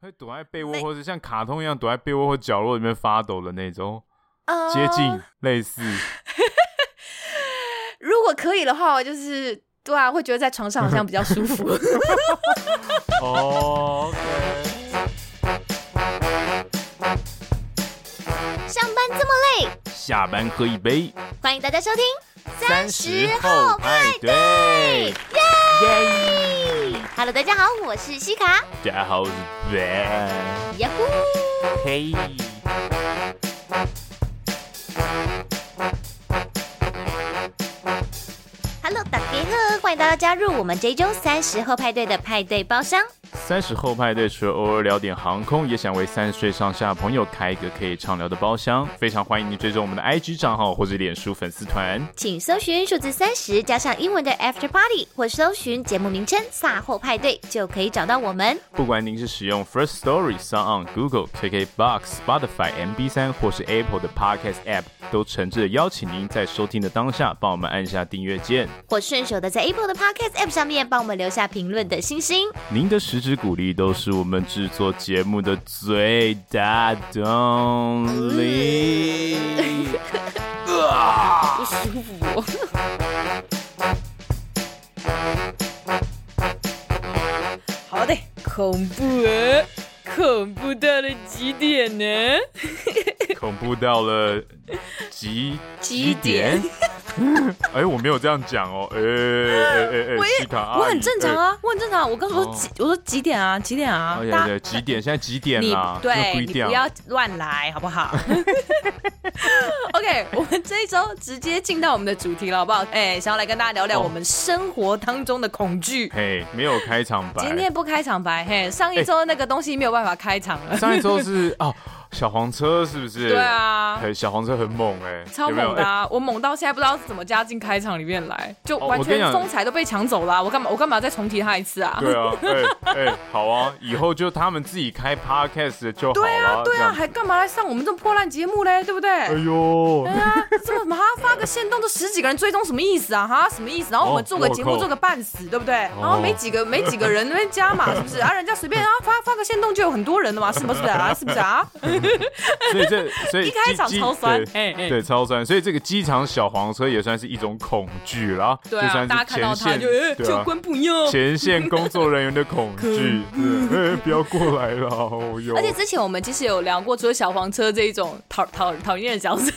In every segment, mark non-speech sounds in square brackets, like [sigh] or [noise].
会躲在被窝，或者像卡通一样躲在被窝或角落里面发抖的那种，呃、接近类似。[laughs] 如果可以的话，我就是对啊，会觉得在床上好像比较舒服。[laughs] 哦、okay。上班这么累，下班喝一杯。欢迎大家收听三十后派对，耶！Hello，大家好，我是西卡。大家好，我是 Ben。呀呼！嘿。Hello，大家好，欢迎大家加入我们这周三十后派对的派对包厢。三十后派对除了偶尔聊点航空，也想为三十岁上下朋友开一个可以畅聊的包厢。非常欢迎你追踪我们的 IG 账号或者脸书粉丝团，请搜寻数字三十加上英文的 After Party，或搜寻节目名称“卅后派对”就可以找到我们。不管您是使用 First Story、SoundOn、Google、KKBox、Spotify、MB 三或是 Apple 的 Podcast App，都诚挚的邀请您在收听的当下帮我们按下订阅键，或顺手的在 Apple 的 Podcast App 上面帮我们留下评论的星星。您的实质鼓励都是我们制作节目的最大动力。不舒服哦。好的，恐怖啊！恐怖到了极点呢？恐怖到了几几点？哎，我没有这样讲哦。哎哎哎哎，西卡，我很正常啊，我很正常。我刚说几，我说几点啊？几点啊？对对，几点？现在几点啊？对，你不要乱来，好不好？[laughs] OK，我们这一周直接进到我们的主题了，好不好？哎，想要来跟大家聊聊我们生活当中的恐惧。嘿，没有开场白，今天不开场白。嘿，上一周那个东西没有办法开场了。上一周是哦。小黄车是不是？对啊，小黄车很猛哎、欸，超猛的啊！我猛到现在不知道是怎么加进开场里面来，就完全风采都被抢走了、啊。我干嘛？我干嘛再重提他一次啊？对啊，[laughs] 哎好啊，以后就他们自己开 podcast 就好了。对啊，对啊，还干嘛来上我们这种破烂节目嘞？对不对？哎呦，对啊，这么什么哈发个限动，都十几个人追踪，什么意思啊？哈，什么意思？然后我们做个节目、哦、做个半死，对不对？然后没几个没几个人那边加嘛，是不是？啊，人家随便啊发发个限动就有很多人了嘛？是不是啊？是不是啊？[laughs] 所以这所以一开场超酸，哎，对，对超酸，所以这个机场小黄车也算是一种恐惧啦，对啊，大家看到他就哎，教官不要，前线工作人员的恐 [laughs] 惧，哎，不要过来了，哦哟。而且之前我们其实有聊过，除了小黄车这一种讨讨讨厌的角色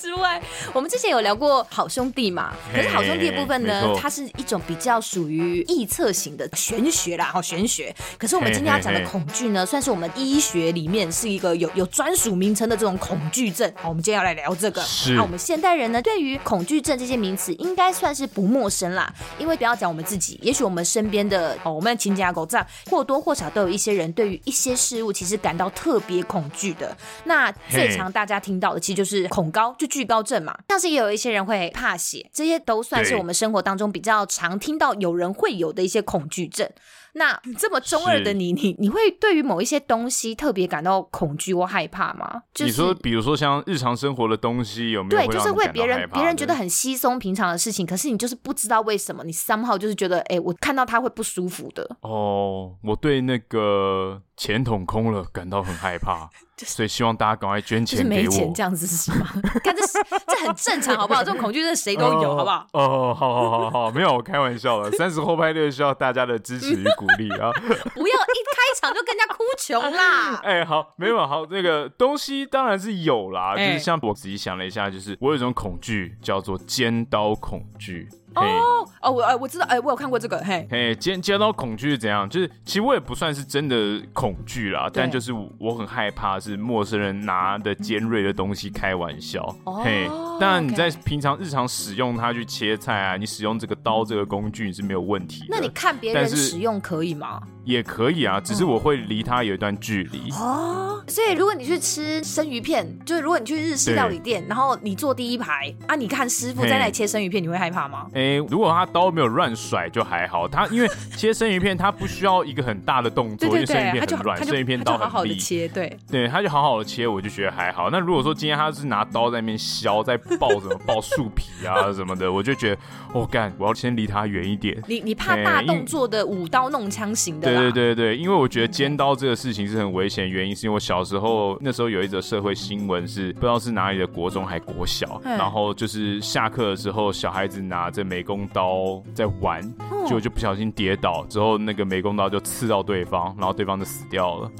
之外，[laughs] 我们之前有聊过好兄弟嘛，可是好兄弟的部分呢，它是一种比较属于臆测型的玄学啦，好玄学。可是我们今天要讲的恐惧呢，算是我们医学里面是一个有有专属名称的这种恐惧症。好，我们今天要来聊这个。是。那我们现代人呢，对于恐惧症这些名词，应该算是不陌生啦。因为不要讲我们自己，也许我们身边的哦，我们的亲家狗这样或多或少都有一些人对于一些事物其实感到特别恐惧的。那最常大家听到的，其实就是恐高，就惧高症嘛。像是也有一些人会怕血，这些都算是我们生活当中比较常听到有人会有的一些恐惧症。那这么中二的你，你你会对于某一些东西特别感到恐惧或害怕吗？就是、你说，比如说像日常生活的东西有没有？对，就是会别人别人觉得很稀松平常的事情，可是你就是不知道为什么，你 somehow 就是觉得，哎、欸，我看到他会不舒服的。哦，我对那个钱桶空了感到很害怕。所以希望大家赶快捐钱给我。就是没钱这样子是吗？[laughs] 看这是这很正常，好不好？这种恐惧是谁都有，好不好？哦，好好好好，没有，我开玩笑了。三十后派对需要大家的支持与鼓励啊！[laughs] 不要一开场就跟人家哭穷啦！[laughs] 哎，好，没有好，那个东西当然是有啦，就是像我自己想了一下，就是我有一种恐惧叫做尖刀恐惧。哦、哦，我呃我知道，哎，我有看过这个，嘿，嘿，接接到恐惧是怎样？就是其实我也不算是真的恐惧啦，但就是我很害怕是陌生人拿的尖锐的东西开玩笑，嘿、oh, 当然你在平常日常使用它去切菜啊，你使用这个刀这个工具你是没有问题的。那你看别人使用可以吗？也可以啊，只是我会离它有一段距离。哦、oh,，所以如果你去吃生鱼片，就是如果你去日式料理店，然后你坐第一排啊，你看师傅在那里切生鱼片，你会害怕吗？如果他刀没有乱甩就还好，他因为切生鱼片，他不需要一个很大的动作，因为生鱼片很软，生鱼片刀很利，好好的切，对对，他就好好的切，我就觉得还好。那如果说今天他是拿刀在那边削，在爆什么爆树皮啊什么的，我就觉得我干、哦，我要先离他远一点。你你怕大动作的舞刀弄枪型的？对对对对，因为我我觉得尖刀这个事情是很危险，原因是因为我小时候那时候有一则社会新闻，是不知道是哪里的国中还国小，然后就是下课的时候，小孩子拿着美工刀在玩，结果就不小心跌倒，之后那个美工刀就刺到对方，然后对方就死掉了。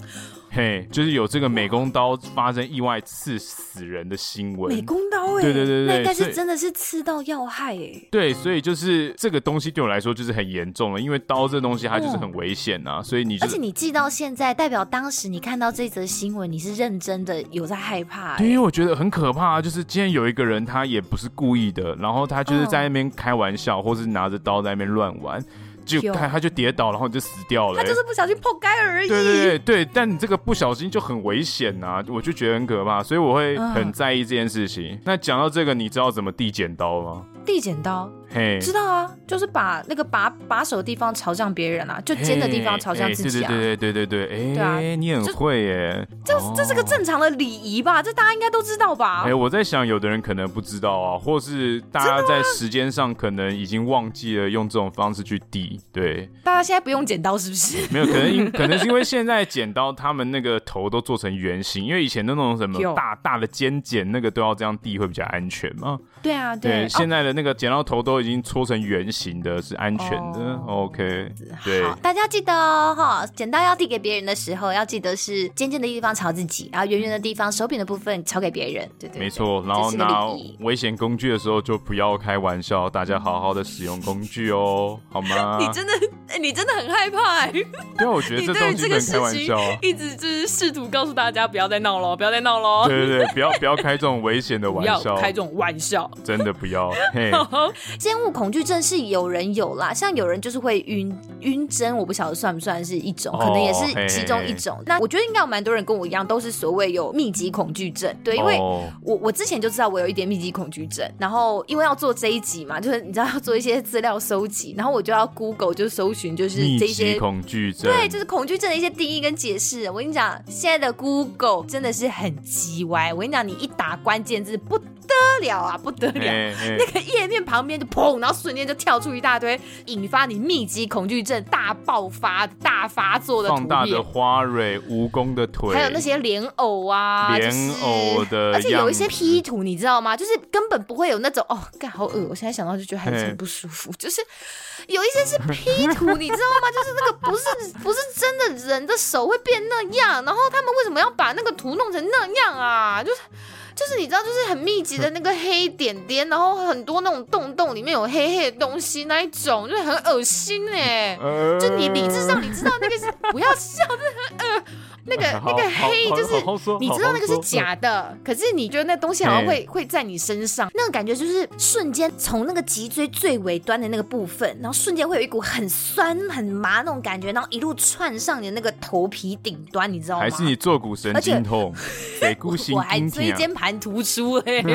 嘿，就是有这个美工刀发生意外刺死人的新闻。美工刀哎、欸，对对对对，那应该是真的是刺到要害哎、欸。对，所以就是这个东西对我来说就是很严重了，因为刀这东西它就是很危险呐、啊，哦、所以你、而且你记到现在，代表当时你看到这则新闻，你是认真的有在害怕、欸。对，因为我觉得很可怕，就是今天有一个人他也不是故意的，然后他就是在那边开玩笑，哦、或是拿着刀在那边乱玩。就他他就跌倒，然后就死掉了、欸。他就是不小心碰盖而已。对对对对，但你这个不小心就很危险呐、啊，我就觉得很可怕，所以我会很在意这件事情。嗯、那讲到这个，你知道怎么递剪刀吗？递剪刀，嘿，知道啊，就是把那个把把手的地方朝向别人啊，就尖的地方朝向自己啊。对对对对对对，哎，对啊，你很会耶，这这是个正常的礼仪吧？这大家应该都知道吧？哎，我在想，有的人可能不知道啊，或是大家在时间上可能已经忘记了用这种方式去递。对，大家现在不用剪刀是不是？[laughs] 没有，可能因可能是因为现在剪刀他们那个头都做成圆形，因为以前的那种什么大大的尖剪那个都要这样递会比较安全嘛。对啊，对，现在的。那个剪刀头都已经搓成圆形的，是安全的。Oh, OK，对，好，大家记得哦，哈，剪刀要递给别人的时候，要记得是尖尖的地方朝自己，然后圆圆的地方手柄的部分朝给别人。对对，对，没错。然后拿危险工具的时候就不要开玩笑，大家好好的使用工具哦，好吗？[laughs] 你真的，你真的很害怕哎。对，我觉得这东西很开玩笑，一直就是试图告诉大家不要再闹了，不要再闹了。对对对，不要不要开这种危险的玩笑，不要开这种玩笑，真的不要。先 [laughs] 物恐惧症是有人有啦，像有人就是会晕晕针，我不晓得算不算是一种，可能也是其中一种。那我觉得应该有蛮多人跟我一样，都是所谓有密集恐惧症。对，因为我我之前就知道我有一点密集恐惧症，然后因为要做这一集嘛，就是你知道要做一些资料搜集，然后我就要 Google 就搜寻就是这些恐惧症，对，就是恐惧症的一些定义跟解释。我跟你讲，现在的 Google 真的是很鸡歪。我跟你讲，你一打关键字不得了啊，[laughs] 不得了，那个页面旁边就砰，然后瞬间就跳出一大堆引发你密集恐惧症大爆发、大发作的放大的花蕊、蜈蚣的腿，还有那些莲藕啊，莲藕的，而且有一些 P 图，你知道吗？就是根本不会有那种哦，干好恶，我现在想到就觉得还真不舒服。[laughs] 就是有一些是 P 图，你知道吗？就是那个不是不是真的人的手会变那样，然后他们为什么要把那个图弄成那样啊？就是。就是你知道，就是很密集的那个黑点点，然后很多那种洞洞里面有黑黑的东西那一种，就是很恶心哎。就你理智上你知道那个是 [laughs] 不要笑，真的很恶。那个 [laughs] 那个黑就是你知道那个是假的，可是你觉得那东西好像会会在你身上，那个感觉就是瞬间从那个脊椎最尾端的那个部分，然后瞬间会有一股很酸很麻那种感觉，然后一路窜上你的那个头皮顶端，你知道吗？还是你坐骨神经痛？[laughs] 我还椎间盘突出哎 [laughs]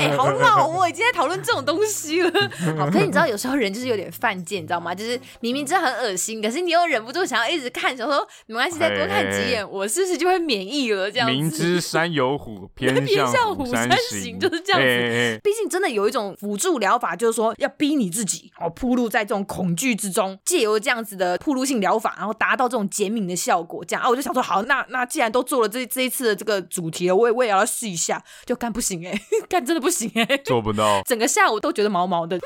哎，好老哦，已经在讨论这种东西了。好，可是你知道有时候人就是有点犯贱，你知道吗？就是明明知道很恶心，可是你又忍不住想要一直看，想说没关系，再多看几眼。我是不是就会免疫了？这样子，明知山有虎，[laughs] 偏向虎山行，就是这样子。毕竟真的有一种辅助疗法，就是说要逼你自己哦，铺路在这种恐惧之中，借由这样子的铺路性疗法，然后达到这种减敏的效果。这样啊，我就想说，好，那那既然都做了这这一次的这个主题了，我也我也要试一下，就干不行哎、欸，[laughs] 干真的不行哎、欸，做不到，[laughs] 整个下午都觉得毛毛的。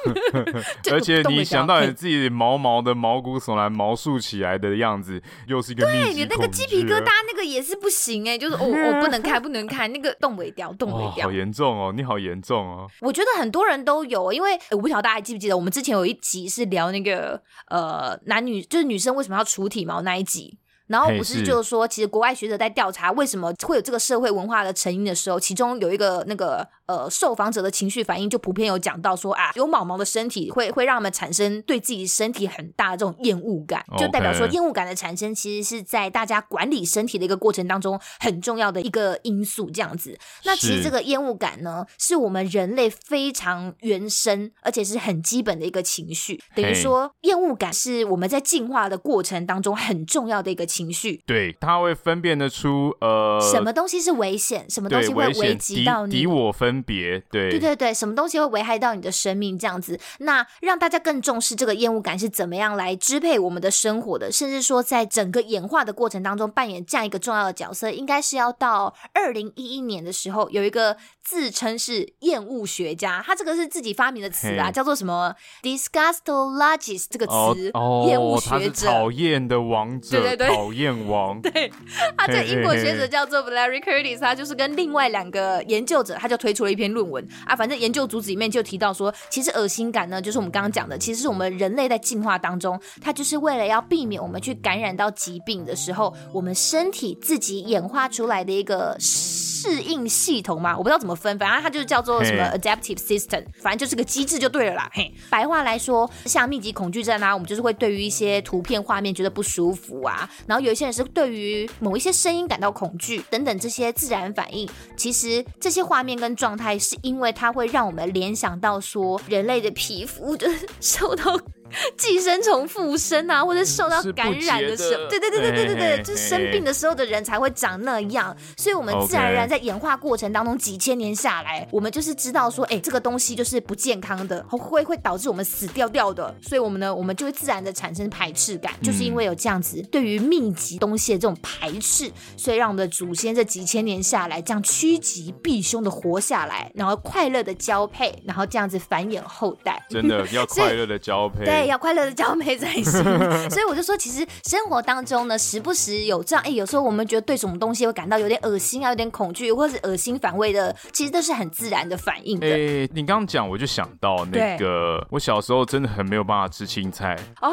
而且你想到你自己毛毛的毛骨悚然、毛竖起来的样子，又是一个对你那个鸡皮疙瘩那个也。是不行哎、欸，就是 [laughs] 我我、不能看，不能看那个动尾雕，动尾雕，好严重哦，你好严重哦。我觉得很多人都有，因为我不晓得大家还记不记得，我们之前有一集是聊那个呃男女，就是女生为什么要除体毛那一集。然后不是就是说，其实国外学者在调查为什么会有这个社会文化的成因的时候，其中有一个那个呃受访者的情绪反应就普遍有讲到说啊，有毛毛的身体会会让他们产生对自己身体很大的这种厌恶感，就代表说厌恶感的产生其实是在大家管理身体的一个过程当中很重要的一个因素。这样子，那其实这个厌恶感呢，是我们人类非常原生而且是很基本的一个情绪，等于说厌恶感是我们在进化的过程当中很重要的一个情绪。对，它会分辨得出呃，什么东西是危险，什么东西会危及到你。敌我分别，对，对对对，什么东西会危害到你的生命这样子？那让大家更重视这个厌恶感是怎么样来支配我们的生活的，甚至说在整个演化的过程当中扮演这样一个重要的角色，应该是要到二零一一年的时候，有一个自称是厌恶学家，他这个是自己发明的词啊，叫做什么？disgustologist 这个词，哦，厌恶学者，讨厌的王者，对对对，讨厌王，[laughs] 对，他这英国学者叫做 Larry Curtis，他就是跟另外两个研究者，他就推出了一篇论文。啊，反正研究组里面就提到说，其实恶心感呢，就是我们刚刚讲的，其实是我们人类在进化当中，它就是为了要避免我们去感染到疾病的时候，我们身体自己演化出来的一个适应系统嘛，我不知道怎么分，反正它就是叫做什么 adaptive system，反正就是个机制就对了啦。嘿，白话来说，像密集恐惧症啊，我们就是会对于一些图片画面觉得不舒服啊，然后有一些人是对于某一些声音感到恐惧等等这些自然反应，其实这些画面跟状态是因为它会让我们联想到说人类的皮肤就是 [laughs] 受到。[laughs] 寄生虫附身啊，或者受到感染的时候，对对对对对对对，就是生病的时候的人才会长那样。所以，我们自然而然在演化过程当中，几千年下来，我们就是知道说，哎，这个东西就是不健康的，会会导致我们死掉掉的。所以，我们呢，我们就会自然的产生排斥感，就是因为有这样子对于密集东西的这种排斥，所以让我们的祖先这几千年下来这样趋吉避凶的活下来，然后快乐的交配，然后这样子繁衍后代。真的 [laughs] 要快乐的交配。要快乐的交配在心，[laughs] 所以我就说，其实生活当中呢，时不时有这样，哎、欸，有时候我们觉得对什么东西会感到有点恶心啊，有点恐惧，或者是恶心反胃的，其实都是很自然的反应的。哎、欸，你刚刚讲，我就想到那个，我小时候真的很没有办法吃青菜哦。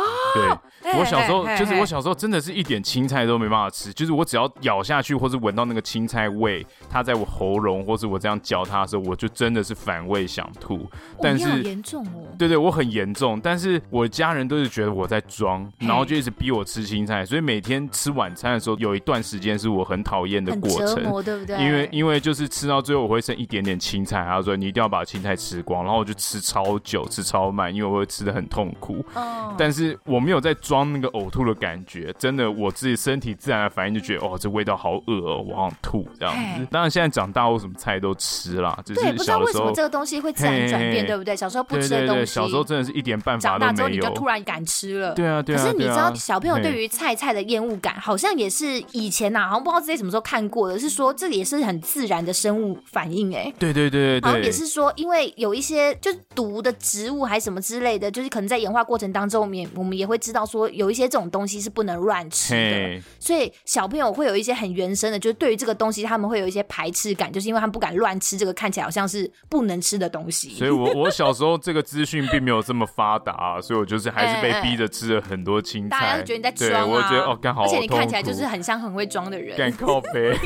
对，我小时候就是我小时候真的是一点青菜都没办法吃，就是我只要咬下去或是闻到那个青菜味，它在我喉咙或是我这样嚼它的时候，我就真的是反胃想吐。但是严重哦。对对，我很严重，但是我家人都是觉得我在装，然后就一直逼我吃青菜，所以每天吃晚餐的时候，有一段时间是我很讨厌的过程，对不对？因为因为就是吃到最后我会剩一点点青菜，他说你一定要把青菜吃光，然后我就吃超久，吃超慢，因为我会吃的很痛苦。哦。但是我没有在装那个呕吐的感觉，真的我自己身体自然的反应就觉得哦，这味道好恶哦，我好想吐这样子。当然现在长大我什么菜都吃啦，只是小时候，对，不知道为什么这个东西会自然转变，对不对？小时候不吃的东西，对对对，小时候真的是一点办法都没你就突然敢吃了，对啊，对啊。可是你知道，小朋友对于菜菜的厌恶感，好像也是以前呐，好像不知道自己什么时候看过的，是说这个也是很自然的生物反应，哎，对对对对，好像也是说，因为有一些就是毒的植物还是什么之类的，就是可能在演化过程当中，我们也我们也会知道说，有一些这种东西是不能乱吃的，所以小朋友会有一些很原生的，就是对于这个东西他们会有一些排斥感，就是因为他们不敢乱吃这个看起来好像是不能吃的东西。所以我我小时候这个资讯并没有这么发达啊，所以我就是还是被逼着吃了很多青菜。大家都觉得你在装啊，我觉得哦，刚好，而且你看起来就是很像很会装的人。干靠背。[laughs]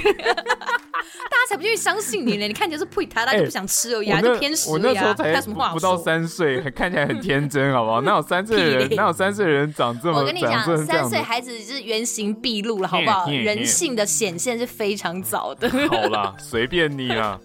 大家才不愿意相信你呢！你看起来是配他，他就不想吃而已，就偏食。我那时候才不到三岁，[laughs] 看起来很天真，好不好？哪有三岁的人？哪有三岁的人长这么？我跟你讲，三岁孩子是原形毕露了，好不好？人性的显现是非常早的。好啦，随便你啊。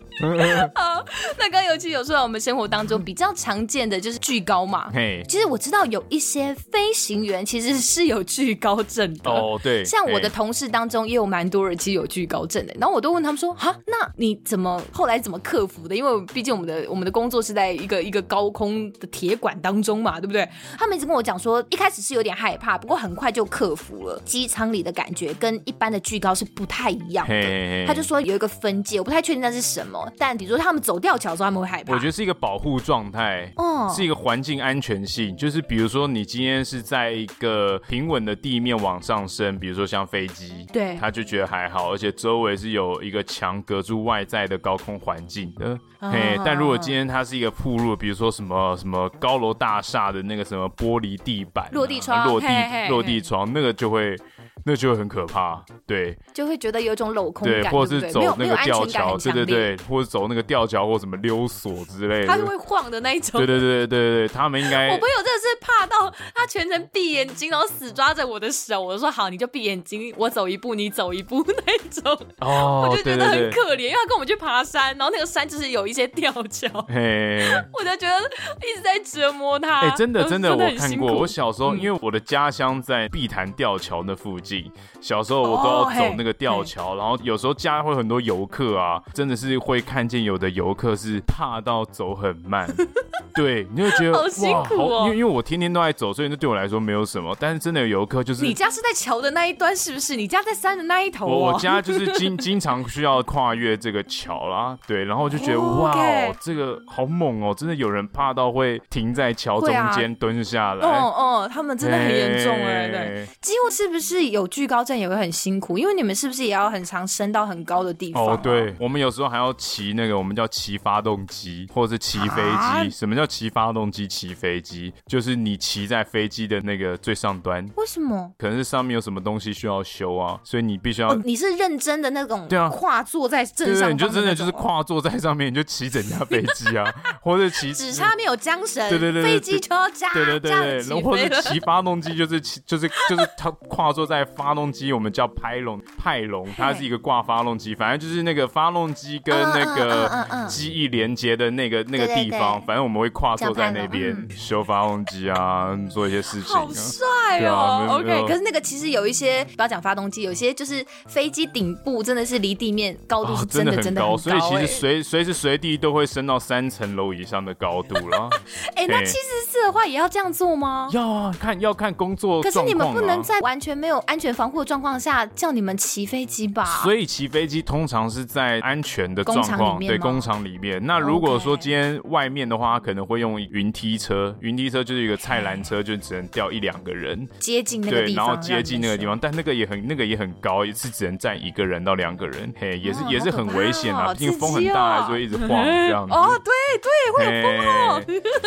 好，那刚尤其有说到我们生活当中比较常见的就是惧高嘛。嘿，其实我知道有一些飞行员其实是有惧高症的。哦，对。像我的同事当中也有蛮多人其实有惧高症的。然后我都问他们说：“哈，那你怎么后来怎么克服的？因为毕竟我们的我们的工作是在一个一个高空的铁管当中嘛，对不对？”他们一直跟我讲说，一开始是有点害怕，不过很快就克服了。机舱里的感觉跟一般的惧高是不太一样的。他就说有一个分界，我不太确定那是什么。但比如说他们走吊桥的时候，他们会害怕。我觉得是一个保护状态，哦，是一个环境安全性。就是比如说你今天是在一个平稳的地面往上升，比如说像飞机，对，他就觉得还好，而且周围是有一个墙隔住外在的高空环境的。哦、嘿，但如果今天它是一个铺路，比如说什么什么高楼大厦的那个什么玻璃地板、啊、落地窗、落地落地窗，那个就会。那就会很可怕，对，就会觉得有一种镂空感，对，或者是走那个吊桥，对对对，或者走那个吊桥或什么溜索之类的，它是会晃的那一种，对对对对对，他们应该，[laughs] 我朋友真的是怕到他全程闭眼睛，然后死抓着我的手，我就说好，你就闭眼睛，我走一步，你走一步那种，哦，[laughs] 我就觉得很可怜，因为他跟我们去爬山，然后那个山就是有一些吊桥，嘿，我就觉得一直在折磨他，哎，真的真的，我看过，我小时候因为我的家乡在碧潭吊桥那附近。景。小时候我都要走那个吊桥，然后有时候家会很多游客啊，真的是会看见有的游客是怕到走很慢。[laughs] 对，你会觉得好辛苦哦，因为因为我天天都在走，所以那对我来说没有什么。但是真的有游客就是，你家是在桥的那一端是不是？你家在山的那一头？我我家就是 [laughs] 经经常需要跨越这个桥啦。对，然后我就觉得哇，哦这个好猛哦，真的有人怕到会停在桥中间蹲下来。哦哦，他们真的很严重哎。对，几乎是不是有惧高症也会很辛苦？因为你们是不是也要很常升到很高的地方？哦，对，我们有时候还要骑那个我们叫骑发动机，或者是骑飞机。什么叫骑发动机？骑飞机就是你骑在飞机的那个最上端。为什么？可能是上面有什么东西需要修啊，所以你必须要。你是认真的那种？对啊，跨坐在正上方。你就真的就是跨坐在上面，你就骑整架飞机啊，或者骑只差没有缰绳，对对对，飞机就要加，对对对对，然后或者骑发动机就是骑就是就是他跨坐在发动机，我们叫拍龙派龙，它是一个挂发动机，反正就是那个发动机跟那个机翼连接的那个那个地方，反正我们会跨坐在那边。修发动机啊，做一些事情，好帅哦。OK，可是那个其实有一些，不要讲发动机，有些就是飞机顶部真的是离地面高度是真的真的很高，所以其实随随时随地都会升到三层楼以上的高度了。[laughs] 哎，那七十四的话也要这样做吗？要啊，看要看工作。可是你们不能在完全没有安全防护的状况下叫你们骑飞机吧？所以骑飞机通常是在安全的状况，对，工厂里面。那如果说今天外面的话，可能会用云梯。车，云梯车就是一个菜篮车，就只能吊一两个人接近那个地方，然后接近那个地方，但那个也很那个也很高，一次只能站一个人到两个人，嘿，也是也是很危险啊，毕竟风很大，还是会一直晃这样子。哦，对对，会有风哦。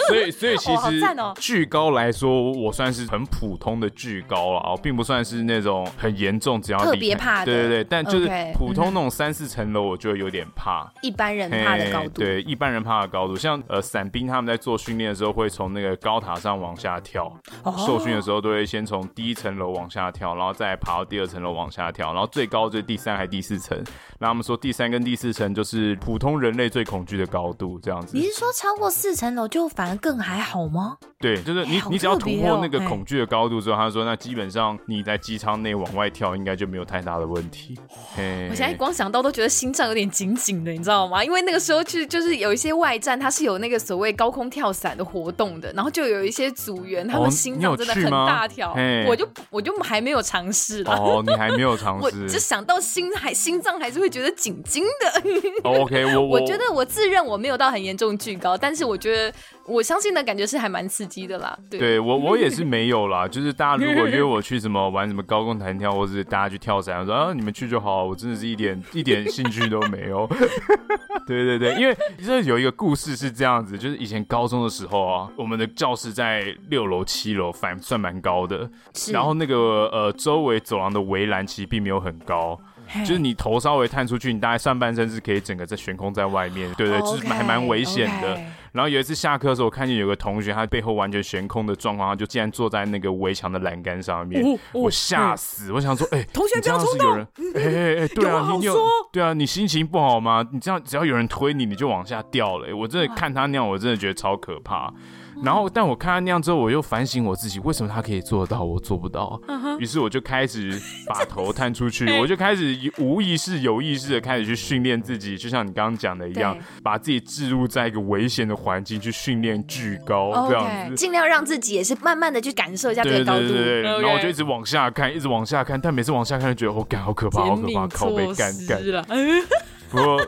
所以所以其实 [laughs] 巨高来说，我算是很普通的巨高了，并不算是那种很严重，只要特别怕的。对对对，但就是普通那种三四层楼，我就有点怕。一般人怕的高度，对，一般人怕的高度，像呃伞兵他们在做训练的时候。会从那个高塔上往下跳，受训的时候都会先从第一层楼往下跳，然后再爬到第二层楼往下跳，然后最高就是第三还第四层。然后他们说第三跟第四层就是普通人类最恐惧的高度，这样子。你是说超过四层楼就反而更还好吗？对，就是你你只要突破那个恐惧的高度之后，他说那基本上你在机舱内往外跳应该就没有太大的问题。我现在光想到都觉得心脏有点紧紧的，你知道吗？因为那个时候去就是有一些外站，它是有那个所谓高空跳伞的活。动的，然后就有一些组员，他们心脏真的很大条，我就我就还没有尝试了。哦，你还没有尝试，我就想到心还心脏还是会觉得紧紧的。哦、OK，我我，[laughs] 我觉得我自认我没有到很严重惧高，但是我觉得。我相信的感觉是还蛮刺激的啦，对，对我我也是没有啦，[laughs] 就是大家如果约我去什么玩什么高空弹跳，或者是大家去跳伞，我说啊你们去就好，我真的是一点 [laughs] 一点兴趣都没有。[laughs] 对对对，因为这有一个故事是这样子，就是以前高中的时候啊，我们的教室在六楼七楼，反算蛮高的，然后那个呃周围走廊的围栏其实并没有很高。就是你头稍微探出去，你大概上半身是可以整个在悬空在外面，对对，就是还蛮危险的。然后有一次下课的时候，我看见有个同学，他背后完全悬空的状况，他就竟然坐在那个围墙的栏杆上面，我吓死！我想说，哎，同学不要冲动，哎哎哎，对啊，你有对啊，你心情不好吗？你这样只要有人推你，你就往下掉了。我真的看他那样，我真的觉得超可怕。然后，但我看到那样之后，我又反省我自己，为什么他可以做到，我做不到？于是我就开始把头探出去，[laughs] 我就开始无意识、有意识的开始去训练自己，就像你刚刚讲的一样，把自己置入在一个危险的环境去训练巨高，这样子，尽量让自己也是慢慢的去感受一下这个高度。对对对，然后我就一直往下看，一直往下看，但每次往下看就觉得我干好可怕，好可怕，靠背干干。不过，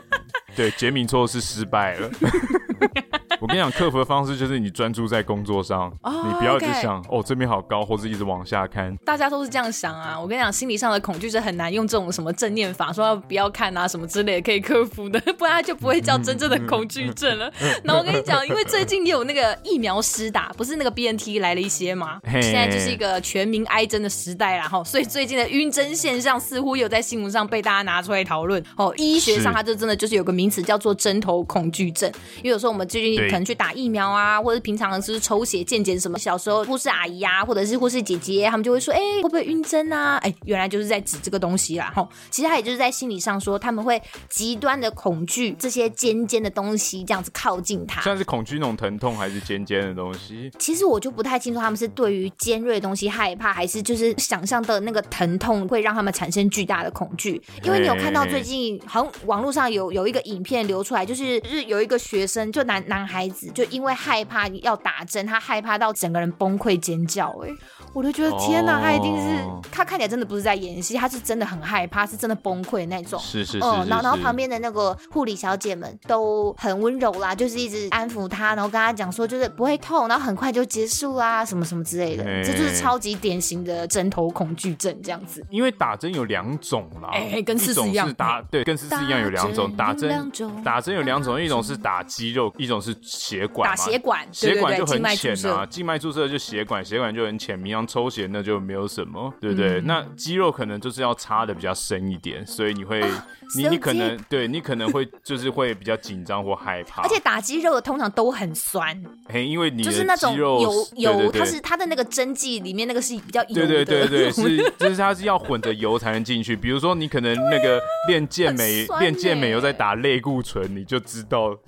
对，杰明错是失败了。[laughs] 我跟你讲，克服的方式就是你专注在工作上，oh, 你不要一直想 okay. 哦这边好高，或者一直往下看。大家都是这样想啊。我跟你讲，心理上的恐惧是很难用这种什么正念法说要不要看啊什么之类的可以克服的，[laughs] 不然它就不会叫真正的恐惧症了。那我跟你讲，因为最近有那个疫苗施打，不是那个 BNT 来了一些嘛，hey. 现在就是一个全民挨针的时代啦。哈，所以最近的晕针现象似乎有在新闻上被大家拿出来讨论。哦，医学上它就真的就是有个名词叫做针头恐惧症，因为有时候我们最近可能去打疫苗啊，或者平常是抽血健检什么，小时候护士阿姨啊，或者是护士姐姐，他们就会说，哎，会不会晕针啊？哎，原来就是在指这个东西啦。吼，其实他也就是在心理上说，他们会极端的恐惧这些尖尖的东西这样子靠近他，像是恐惧那种疼痛，还是尖尖的东西？其实我就不太清楚他们是对于尖锐的东西害怕，还是就是想象的那个疼痛会让他们产生巨大的恐惧。因为你有看到最近好像网络上有有一个影片流出来，就是就是有一个学生，就男男孩子，就因为害怕要打针，他害怕到整个人崩溃尖叫，哎。我就觉得天哪，他一定是他看起来真的不是在演戏，他是真的很害怕，是真的崩溃那种。是是是。嗯，然后然后旁边的那个护理小姐们都很温柔啦，就是一直安抚他，然后跟他讲说就是不会痛，然后很快就结束啦，什么什么之类的。这就是超级典型的针头恐惧症这样子。因为打针有两种啦，哎，跟四四一样。是打对，跟四四一样有两种打针，打针有两种，一种是打肌肉，一种是血管。打血管，血管就很浅啊，静脉注射就血管，血管就很浅，平常抽血那就。没有什么，对不对？嗯、那肌肉可能就是要插的比较深一点，所以你会，啊、你你可能对你可能会 [laughs] 就是会比较紧张或害怕。而且打肌肉的通常都很酸，嘿，因为你就是那种油油，它是它的那个针剂里面那个是比较油的，对对对对，是就是它是要混着油才能进去。比如说你可能那个练健美练健美又在打类固醇，你就知道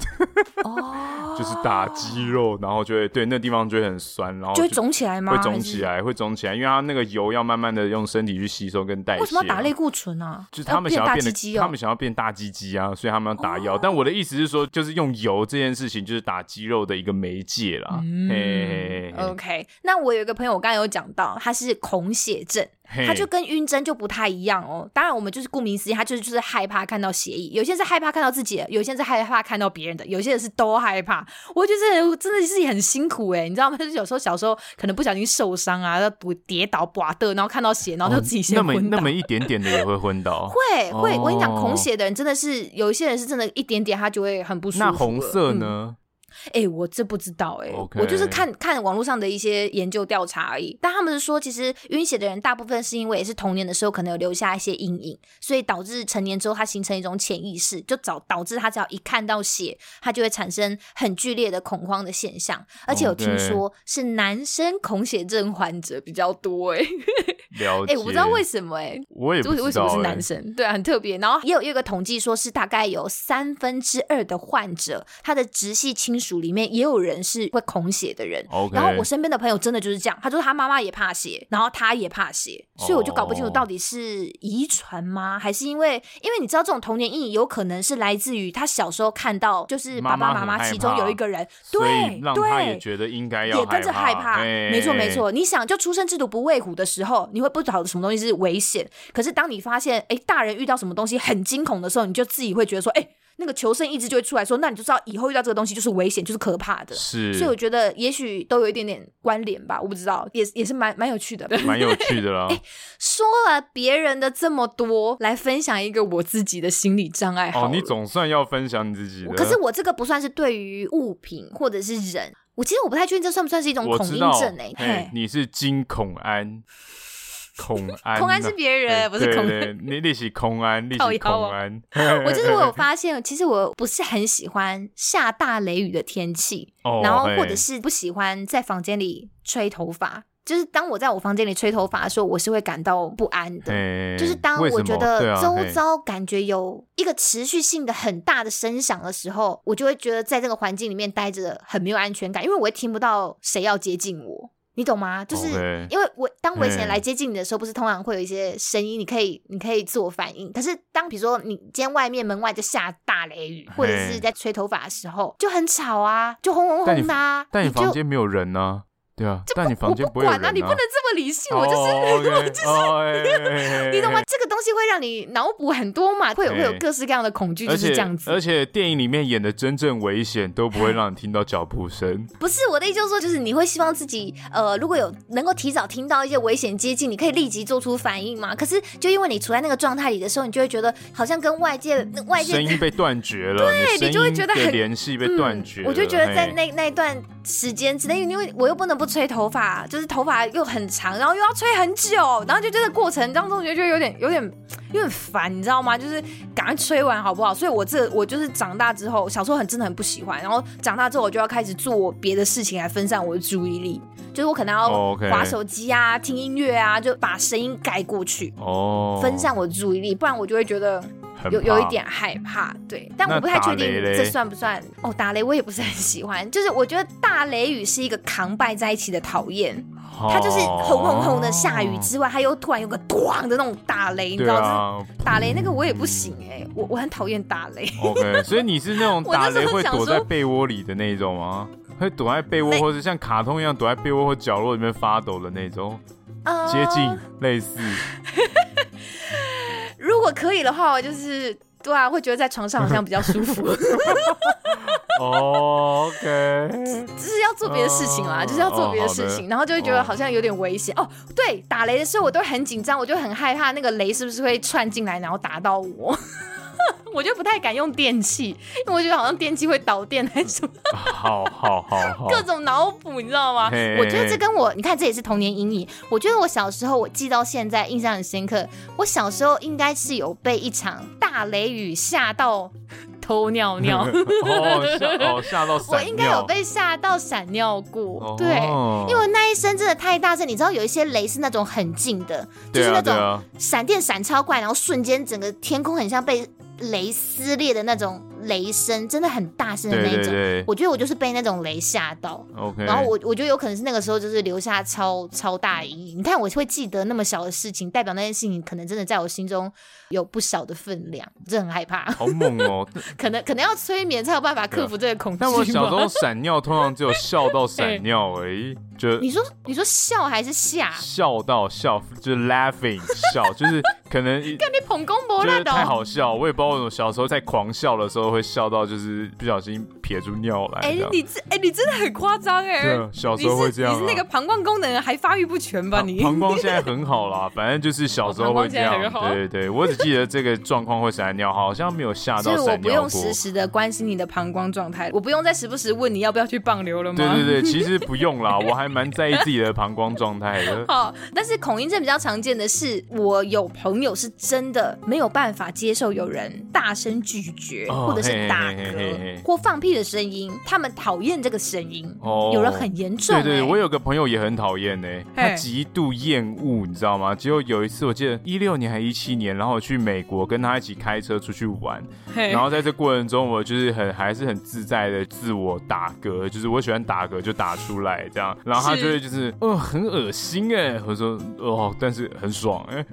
哦，就是打肌肉，然后就会对那地方就会很酸，然后就，就会肿起来吗？会肿起来，会肿起来，因为它。那个油要慢慢的用身体去吸收跟代谢。为什么要打类固醇啊？就是他们想要变得，他们想要变大鸡鸡啊，所以他们要打药。但我的意思是说，就是用油这件事情，就是打肌肉的一个媒介啦。嗯，OK。那我有一个朋友，我刚才有讲到，他是恐血症。他就跟晕针就不太一样哦。当然，我们就是顾名思义，他就是就是害怕看到血液。有些人是害怕看到自己的，有些人是害怕看到别人的，有些人是都害怕。我觉得真的是很辛苦哎，你知道吗？[laughs] 就是有时候小时候可能不小心受伤啊，要跌倒、刮的，然后看到血，然后就自己先昏倒。那么那么一点点的也会昏倒。[laughs] 会会，我跟你讲，恐血的人真的是有一些人是真的，一点点他就会很不舒服。那红色呢？哎、欸，我这不知道哎、欸，Okay. 我就是看看网络上的一些研究调查而已。但他们是说，其实晕血的人大部分是因为也是童年的时候可能有留下一些阴影，所以导致成年之后他形成一种潜意识，就导导致他只要一看到血，他就会产生很剧烈的恐慌的现象。而且有听说是男生恐血症患者比较多哎、欸。[laughs] 了解。哎、欸，我不知道为什么哎、欸，我也不知道、欸、为什么是男生，[laughs] 对啊，很特别。然后也有一个统计说，是大概有三分之二的患者，他的直系亲属里面也有人是会恐血的人。然后我身边的朋友真的就是这样，他说他妈妈也怕血，然后他也怕血，所以我就搞不清楚到底是遗传吗，还是因为因为你知道这种童年阴影有可能是来自于他小时候看到就是爸爸妈妈其中有一个人，对，对也觉得应该要也跟着害怕。没错没错，你想就出生之犊不畏虎的时候，你会不晓得什么东西是危险，可是当你发现哎大人遇到什么东西很惊恐的时候，你就自己会觉得说哎。那个求生意志就会出来说，那你就知道以后遇到这个东西就是危险，就是可怕的。是，所以我觉得也许都有一点点关联吧，我不知道，也也是蛮蛮有趣的，蛮有趣的啦。[laughs] 哎，说了别人的这么多，来分享一个我自己的心理障碍。哦，你总算要分享你自己的。可是我这个不算是对于物品或者是人，我其实我不太确定这算不算是一种恐惧症哎。嘿，你是惊恐安。恐安，空安是别人，不是空安。你 [laughs] 你是空安，你是空安。[laughs] 我就是我有发现，[laughs] 其实我不是很喜欢下大雷雨的天气，然后或者是不喜欢在房间里吹头发。就是当我在我房间里吹头发的时候，我是会感到不安的。就是当我觉得周遭感觉有一个持续性的很大的声响的时候，我就会觉得在这个环境里面待着很没有安全感，因为我会听不到谁要接近我。你懂吗？就是因为我当危险来接近你的时候，不是通常会有一些声音，你可以你可以自我反应。可是当比如说你今天外面门外在下大雷雨，或者是在吹头发的时候，就很吵啊，就轰轰轰的啊。但你房间没有人呢？对啊，但你房间不管啊，你不能这么理性，我就是 [laughs] 我就是，[laughs] 你懂吗？这个东西会让你脑补很多嘛，会有会有各式各样的恐惧，就是这样子。而且电影里面演的真正危险都不会让你听到脚步声。[laughs] 不是我的意思，就是说，就是你会希望自己呃，如果有能够提早听到一些危险接近，你可以立即做出反应嘛。可是就因为你处在那个状态里的时候，你就会觉得好像跟外界外界声音被断绝了，对，你就会觉得很联系被断绝。我就觉得在那那一段。时间之内，因为我又不能不吹头发，就是头发又很长，然后又要吹很久，然后就这个过程当中，我就觉得有点有点有点烦，你知道吗？就是赶快吹完好不好？所以我这我就是长大之后，小时候很真的很不喜欢，然后长大之后我就要开始做别的事情来分散我的注意力，就是我可能要划手机啊、听音乐啊，就把声音盖过去，哦，分散我的注意力，不然我就会觉得。有有一点害怕，对，但我不太确定这算不算哦。打雷我也不是很喜欢，就是我觉得大雷雨是一个扛败在一起的讨厌，哦、它就是轰轰轰的下雨之外，它又突然有个咣的那种打雷，你知道吗？啊、打雷那个我也不行哎、欸，我我很讨厌打雷。OK，[laughs] 所以你是那种打雷会躲在被窝里的那种吗？会躲在被窝，或者像卡通一样躲在被窝或角落里面发抖的那种？呃、接近类似。[laughs] 如果可以的话，我就是对啊，会觉得在床上好像比较舒服。[laughs] 哦，OK，只是要做别的事情啦，就是要做别的事情，然后就会觉得好像有点危险。哦，对，打雷的时候我都很紧张，我就很害怕那个雷是不是会窜进来，然后打到我。[laughs] 我就不太敢用电器，因为我觉得好像电器会导电还是什么。好好好好，各种脑补，你知道吗？Hey, 我觉得这跟我，你看这也是童年阴影。我觉得我小时候，我记到现在印象很深刻。我小时候应该是有被一场大雷雨吓到偷尿尿，[laughs] 哦吓到，[laughs] 我应该有被吓到闪尿过。哦、对，因为那一声真的太大声，你知道有一些雷是那种很近的，就是那种闪电闪超快，然后瞬间整个天空很像被。雷撕裂的那种雷声，真的很大声的那种。对对对，我觉得我就是被那种雷吓到。OK，然后我我觉得有可能是那个时候就是留下超超大阴影。你看我会记得那么小的事情，代表那件事情可能真的在我心中有不小的分量，我真的很害怕。好猛哦！[laughs] 可能可能要催眠才有办法克服这个恐惧。但我小时候闪尿通常只有笑到闪尿而已。就 [laughs] 你说你说笑还是吓？笑到笑就是 laughing 笑就是。可能 [laughs] 跟你捧公博那太好笑，我也不知道为什么小时候在狂笑的时候会笑到就是不小心撇出尿来。哎，你这哎，你真的很夸张哎！对，小时候会这样。你是那个膀胱功能还发育不全吧？你 [laughs] 膀胱现在很好啦，反正就是小时候会这样。对对对，我只记得这个状况会闪尿，好像没有吓到闪尿过。所以我不用时时的关心你的膀胱状态，我不用再时不时问你要不要去棒流了吗？对对对，其实不用啦，[laughs] 我还蛮在意自己的膀胱状态的。好，但是恐音症比较常见的是，我有朋友是真的。没有办法接受有人大声拒绝，或者是打嗝或放屁的声音，他们讨厌这个声音。哦，有人很严重。对对，我有个朋友也很讨厌呢，他极度厌恶，你知道吗？结果有一次，我记得一六年还一七年，然后我去美国跟他一起开车出去玩，然后在这过程中，我就是很还是很自在的自我打嗝，就是我喜欢打嗝就打出来这样，然后他就会就是哦很恶心哎，我说哦，但是很爽哎，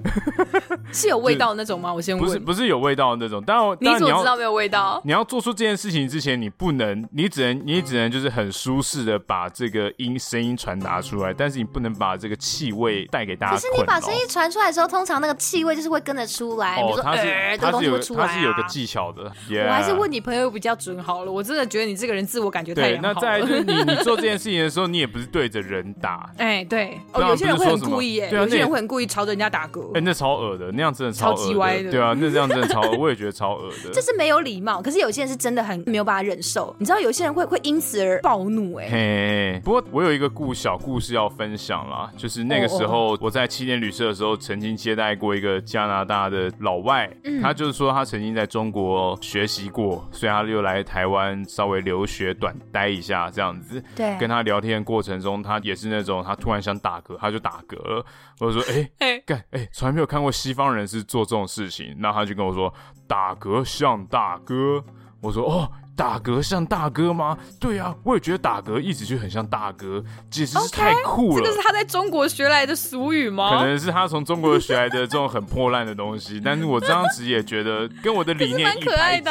[laughs] 是有味道的。那种吗？我先问。不是不是有味道的那种，但我你怎么知道没有味道？你要做出这件事情之前，你不能，你只能，你只能就是很舒适的把这个音声音传达出来，但是你不能把这个气味带给大家。可是你把声音传出来的时候，通常那个气味就是会跟着出来。哦，它是它是有它是有个技巧的。我还是问你朋友比较准好了。我真的觉得你这个人自我感觉太好。那再来就是 [laughs] 你你做这件事情的时候，你也不是对着人打。哎，对。哦，有些人会很故意，哎，有些人会很故意朝着人家打嗝。哎，那超恶的，那样真的超级歪的。对啊，那这样真的超恶，我也觉得超恶的。这是没有礼貌，可 [laughs] 是有些人是真的很没有办法忍受。你知道有些人会会因此而暴怒，哎。嘿，不过我有一个故小故事要分享啦，就是那个时候我在青年旅社的时候，曾经接待过一个加拿大的老外，嗯他就是说他曾经在中国学习过，所以他又来台湾稍微留学短待一下这样子。对，跟他聊天的过程中，他也是那种他突然想打嗝，他就打嗝了。我就说，哎，[laughs] 干，哎，从来没有看过西方人是做这种事情。那他就跟我说，打嗝像大哥。我说哦。打嗝像大哥吗？对啊，我也觉得打嗝一直就很像大哥，简直是太酷了。这个是他在中国学来的俗语吗？可能是他从中国学来的这种很破烂的东西，[laughs] 但是我这样子也觉得跟我的理念蛮可爱的。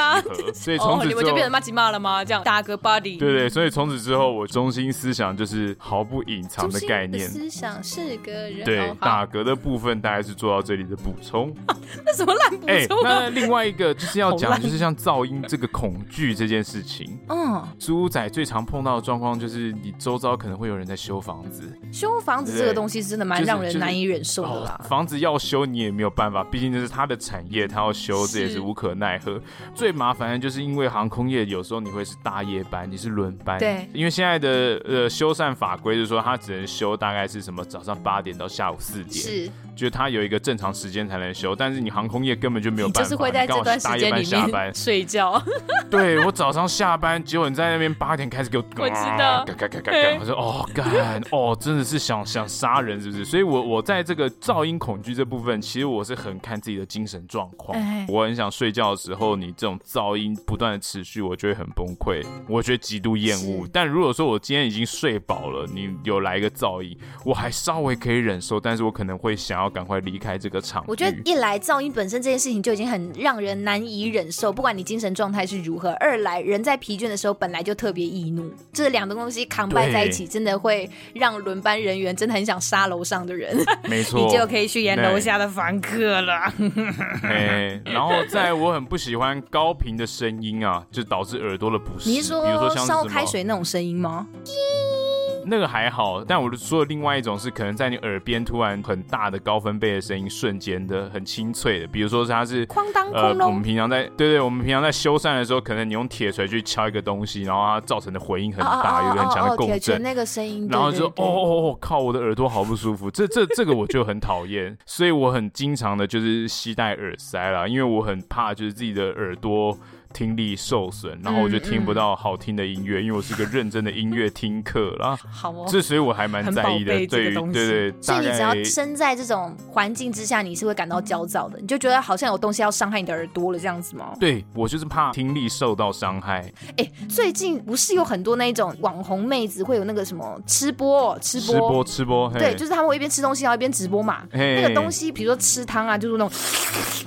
所以从此之后，你们就变成骂吉骂了吗？这样打嗝 buddy。对对，所以从此之后，我中心思想就是毫不隐藏的概念。思想是个人。对，打嗝的部分大概是做到这里的补充。[laughs] 那什么烂补充？那另外一个就是要讲，就是像噪音这个恐惧这件。件事情。嗯，租屋仔最常碰到的状况就是，你周遭可能会有人在修房子。修房子这个东西真的蛮让人难以忍受的啦。就是就是哦、房子要修你也没有办法，毕竟这是他的产业，他要修这也是无可奈何。最麻烦的就是因为航空业有时候你会是大夜班，你是轮班。对，因为现在的呃修缮法规就是说，他只能修大概是什么早上八点到下午四点。是。就是他有一个正常时间才能修，但是你航空业根本就没有办法，就是会在这段时间里面 [laughs] 睡觉。对，我早上下班，结果你在那边八点开始给我，我知道，干干干干干，我说哦干哦，真的是想想杀人是不是？所以我我在这个噪音恐惧这部分，其实我是很看自己的精神状况。我很想睡觉的时候，你这种噪音不断的持续，我就会很崩溃，我觉得极度厌恶。但如果说我今天已经睡饱了，你有来一个噪音，我还稍微可以忍受，但是我可能会想要。赶快离开这个场。我觉得一来噪音本身这件事情就已经很让人难以忍受，不管你精神状态是如何；二来人在疲倦的时候本来就特别易怒，这两个东西扛掰在一起，真的会让轮班人员真的很想杀楼上的人。没 [laughs] 错，你就可以去演楼下的房客了。[laughs] 哎，然后在我很不喜欢高频的声音啊，就导致耳朵的不适。你是说，比如说像烧开水那种声音吗？那个还好，但我说的另外一种是，可能在你耳边突然很大的高分贝的声音，瞬间的很清脆的，比如说它是哐当呃，我们平常在对对，我们平常在修缮的时候，可能你用铁锤去敲一个东西，然后它造成的回音很大，有一个很强的共振，那个声音，然后就哦哦哦，靠，我的耳朵好不舒服，这这这个我就很讨厌，所以我很经常的就是携带耳塞啦，因为我很怕就是自己的耳朵。听力受损，然后我就听不到好听的音乐，嗯嗯、因为我是个认真的音乐听课啦。好哦，这所以我还蛮在意的。对对对，所以你只要身在这种环境之下，你是会感到焦躁的，你就觉得好像有东西要伤害你的耳朵了，这样子吗？对，我就是怕听力受到伤害。哎，最近不是有很多那种网红妹子会有那个什么吃播、吃播、吃播、吃播，对，就是他们会一边吃东西然后一边直播嘛。那个东西，比如说吃汤啊，就是那种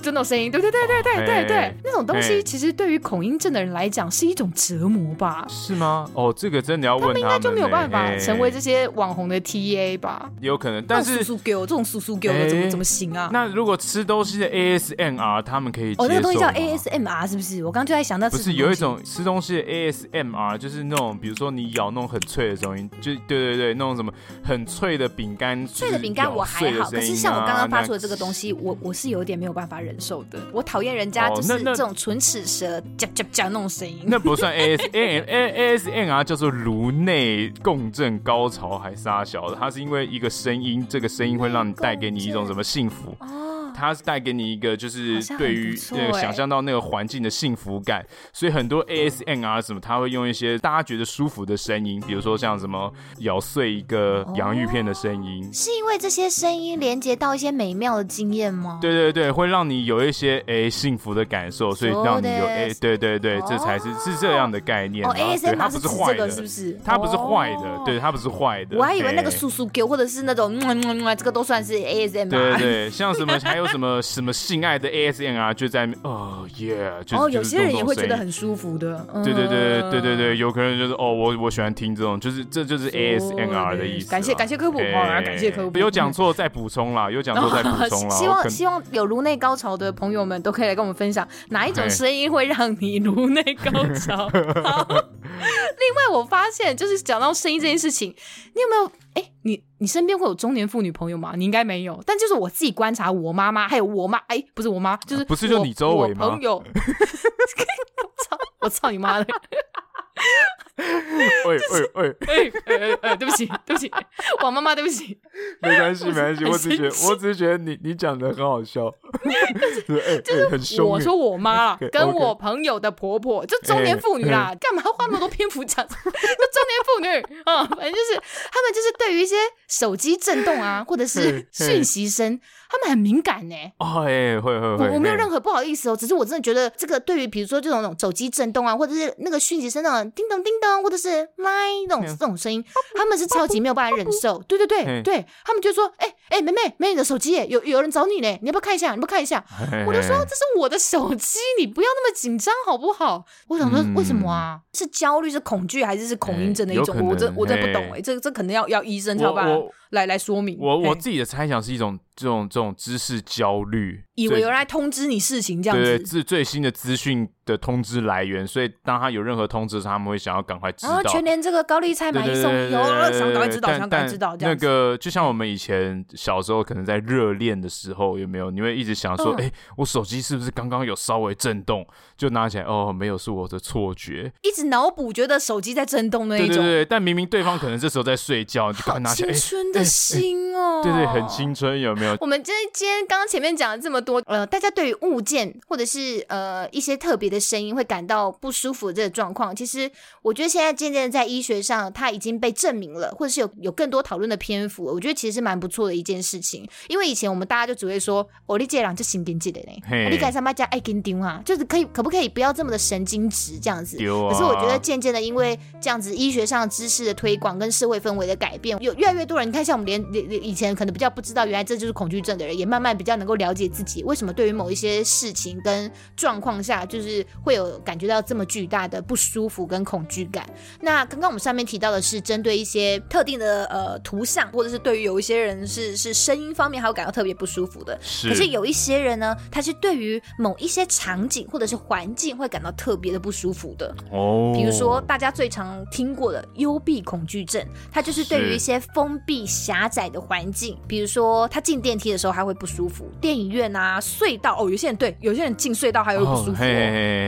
就那种声音，对对对对对对对，那种东西其实对于恐音症的人来讲是一种折磨吧？是吗？哦，这个真的要问他们，他们应该就没有办法成为这些网红的 TA 吧？有可能，但是叔叔给我这种叔叔给我怎么怎么行啊？那如果吃东西的 ASMR，他们可以哦，那个东西叫 ASMR 是不是？我刚刚就在想，到不是有一种吃东西的 ASMR，就是那种比如说你咬那种很脆的声音，就对对对，那种什么很脆的饼干，脆的饼干我还好，可是像我刚刚发出的这个东西，我我是有点没有办法忍受的。我讨厌人家就是这种唇齿舌夹夹夹那种声音，那不算 A S A A A S M R，叫做颅内共振高潮还沙小的，它是因为一个声音，这个声音会让你带给你一种什么幸福。它是带给你一个，就是对于那个想象到那个环境的幸福感，所以很多 ASMR 什么，他会用一些大家觉得舒服的声音，比如说像什么咬碎一个洋芋片的声音，是因为这些声音连接到一些美妙的经验吗？对对对，会让你有一些哎幸福的感受，所以让你有哎对对对，这才是是这样的概念。哦，ASMR 它不是坏的，是不是？它不是坏的，对，它不是坏的。我还以为那个叔叔给或者是那种这个都算是 ASMR。对对，像什么还有 [laughs] 什么什么。性爱的 ASMR 就在哦耶，哦，有些人也会觉得很舒服的，对对对对对对，有可能就是哦，我我喜欢听这种，就是这就是 ASMR 的意思。感谢感谢科普，感谢科普。有讲错再补充啦，[laughs] 有讲错再补充啦。希望希望有颅内高潮的朋友们都可以来跟我们分享，哪一种声音会让你颅内高潮？[laughs] 另外，我发现就是讲到声音这件事情，你有没有？哎，你你身边会有中年妇女朋友吗？你应该没有，但就是我自己观察，我妈妈还有我妈，哎，不是我妈，就是不是就你周围吗？朋友，[laughs] 我操，我操你妈的！喂 [laughs] 喂喂！哎哎哎！对不起，对不起，王妈妈，对不起。[laughs] 没关系，没关系。我只是觉得，我只是觉得你你讲的很好笑。[laughs] 就是很凶。我说我妈跟我朋友的婆婆，就中年妇女啦，干嘛花那么多篇幅讲？就中年妇女啊，反正就是他们就是对于一些手机震动啊，或者是讯息声。他们很敏感呢，哦，哎，会会会，我没有任何不好意思哦，只是我真的觉得这个对于比如说这种手机震动啊，或者是那个讯息声那种叮咚叮咚，或者是麦那种这种声音，他们是超级没有办法忍受。对对对对，他们就说，哎哎，妹妹，妹你的手机有有人找你嘞，你要不要看一下？你要不要看一下？我就说这是我的手机，你不要那么紧张好不好？我想说为什么啊？是焦虑，是恐惧，还是是恐音症的一种？我这我这不懂哎，这这可能要要医生才有办来来说明。我我自己的猜想是一种。这种这种知识焦虑，以为有人来通知你事情这样子，对，是最新的资讯的通知来源，所以当他有任何通知的时候，他们会想要赶快知道。全年这个高丽菜买一送一，有想赶快知道，想赶快知道。那个就像我们以前小时候，可能在热恋的时候，有没有？你会一直想说，哎，我手机是不是刚刚有稍微震动？就拿起来，哦，没有，是我的错觉。一直脑补，觉得手机在震动那一种。对对对，但明明对方可能这时候在睡觉，你就赶快拿起来。青春的心哦，对对，很青春，有没有？我们今天今天刚刚前面讲了这么多，呃，大家对。于物件或者是呃一些特别的声音会感到不舒服的这个状况，其实我觉得现在渐渐在医学上，它已经被证明了，或者是有有更多讨论的篇幅。我觉得其实是蛮不错的一件事情。因为以前我们大家就只会说，我理解了就心经济的呢，我理解什么叫爱跟丢啊，就是可以可不可以不要这么的神经质这样子？可是我觉得渐渐的，因为这样子医学上知识的推广跟社会氛围的改变，有越来越多人，你看像我们连连以前可能比较不知道，原来这就是恐惧症的人，也慢慢比较能够了解自己为什么对于某一些事情跟状况下，就是会有感觉到这么巨大的不舒服跟恐惧感。那刚刚我们上面提到的是针对一些特定的呃图像，或者是对于有一些人是是声音方面还有感到特别不舒服的。是。可是有一些人呢，他是对于某一些场景或者是环境会感到特别的不舒服的。哦。比如说大家最常听过的幽闭恐惧症，它就是对于一些封闭狭窄的环境，比如说他进电梯的时候他会不舒服，电影院啊、隧道哦，有些人。对，有些人进隧道还有不舒服，哦，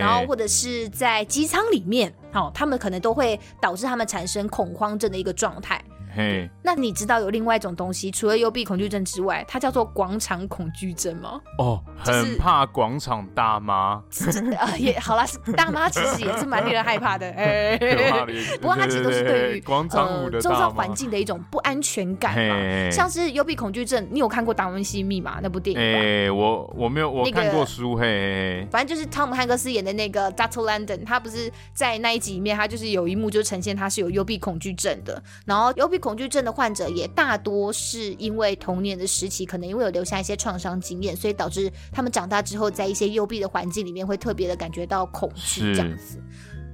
然后或者是在机舱里面，好，他们可能都会导致他们产生恐慌症的一个状态。嘿，那你知道有另外一种东西，除了幽闭恐惧症之外，它叫做广场恐惧症吗？哦，很怕广场大妈。真的啊，也 [laughs] 好啦，大妈 [laughs] 其实也是蛮令人害怕的。哎，[laughs] 不过它其实都是对于广场舞的周遭环境的一种不安全感嘛。像是幽闭恐惧症，你有看过《达文西密码》那部电影吗？哎，我我没有，我看过书。嘿，反正就是汤姆汉克斯演的那个 Dr. London，他不是在那一集里面，他就是有一幕就呈现他是有幽闭恐惧症的，然后幽闭。恐惧症的患者也大多是因为童年的时期，可能因为有留下一些创伤经验，所以导致他们长大之后，在一些幽闭的环境里面，会特别的感觉到恐惧这样子。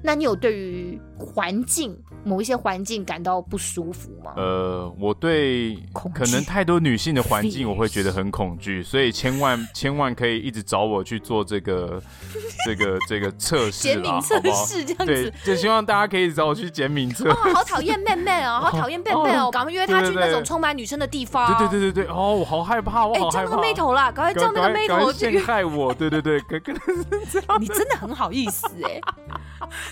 那你有对于环境某一些环境感到不舒服吗？呃，我对可能太多女性的环境我会觉得很恐惧，所以千万千万可以一直找我去做这个这个这个测试啦，测试这样子。对，就希望大家可以找我去减敏测。哦，好讨厌妹妹哦，好讨厌妹妹哦，赶快约她去那种充满女生的地方。对对对对对，哦，我好害怕，我好害怕。叫那个妹头啦，赶快叫那个妹头去害我。对对对，可可能是这样。你真的很好意思哎。[laughs]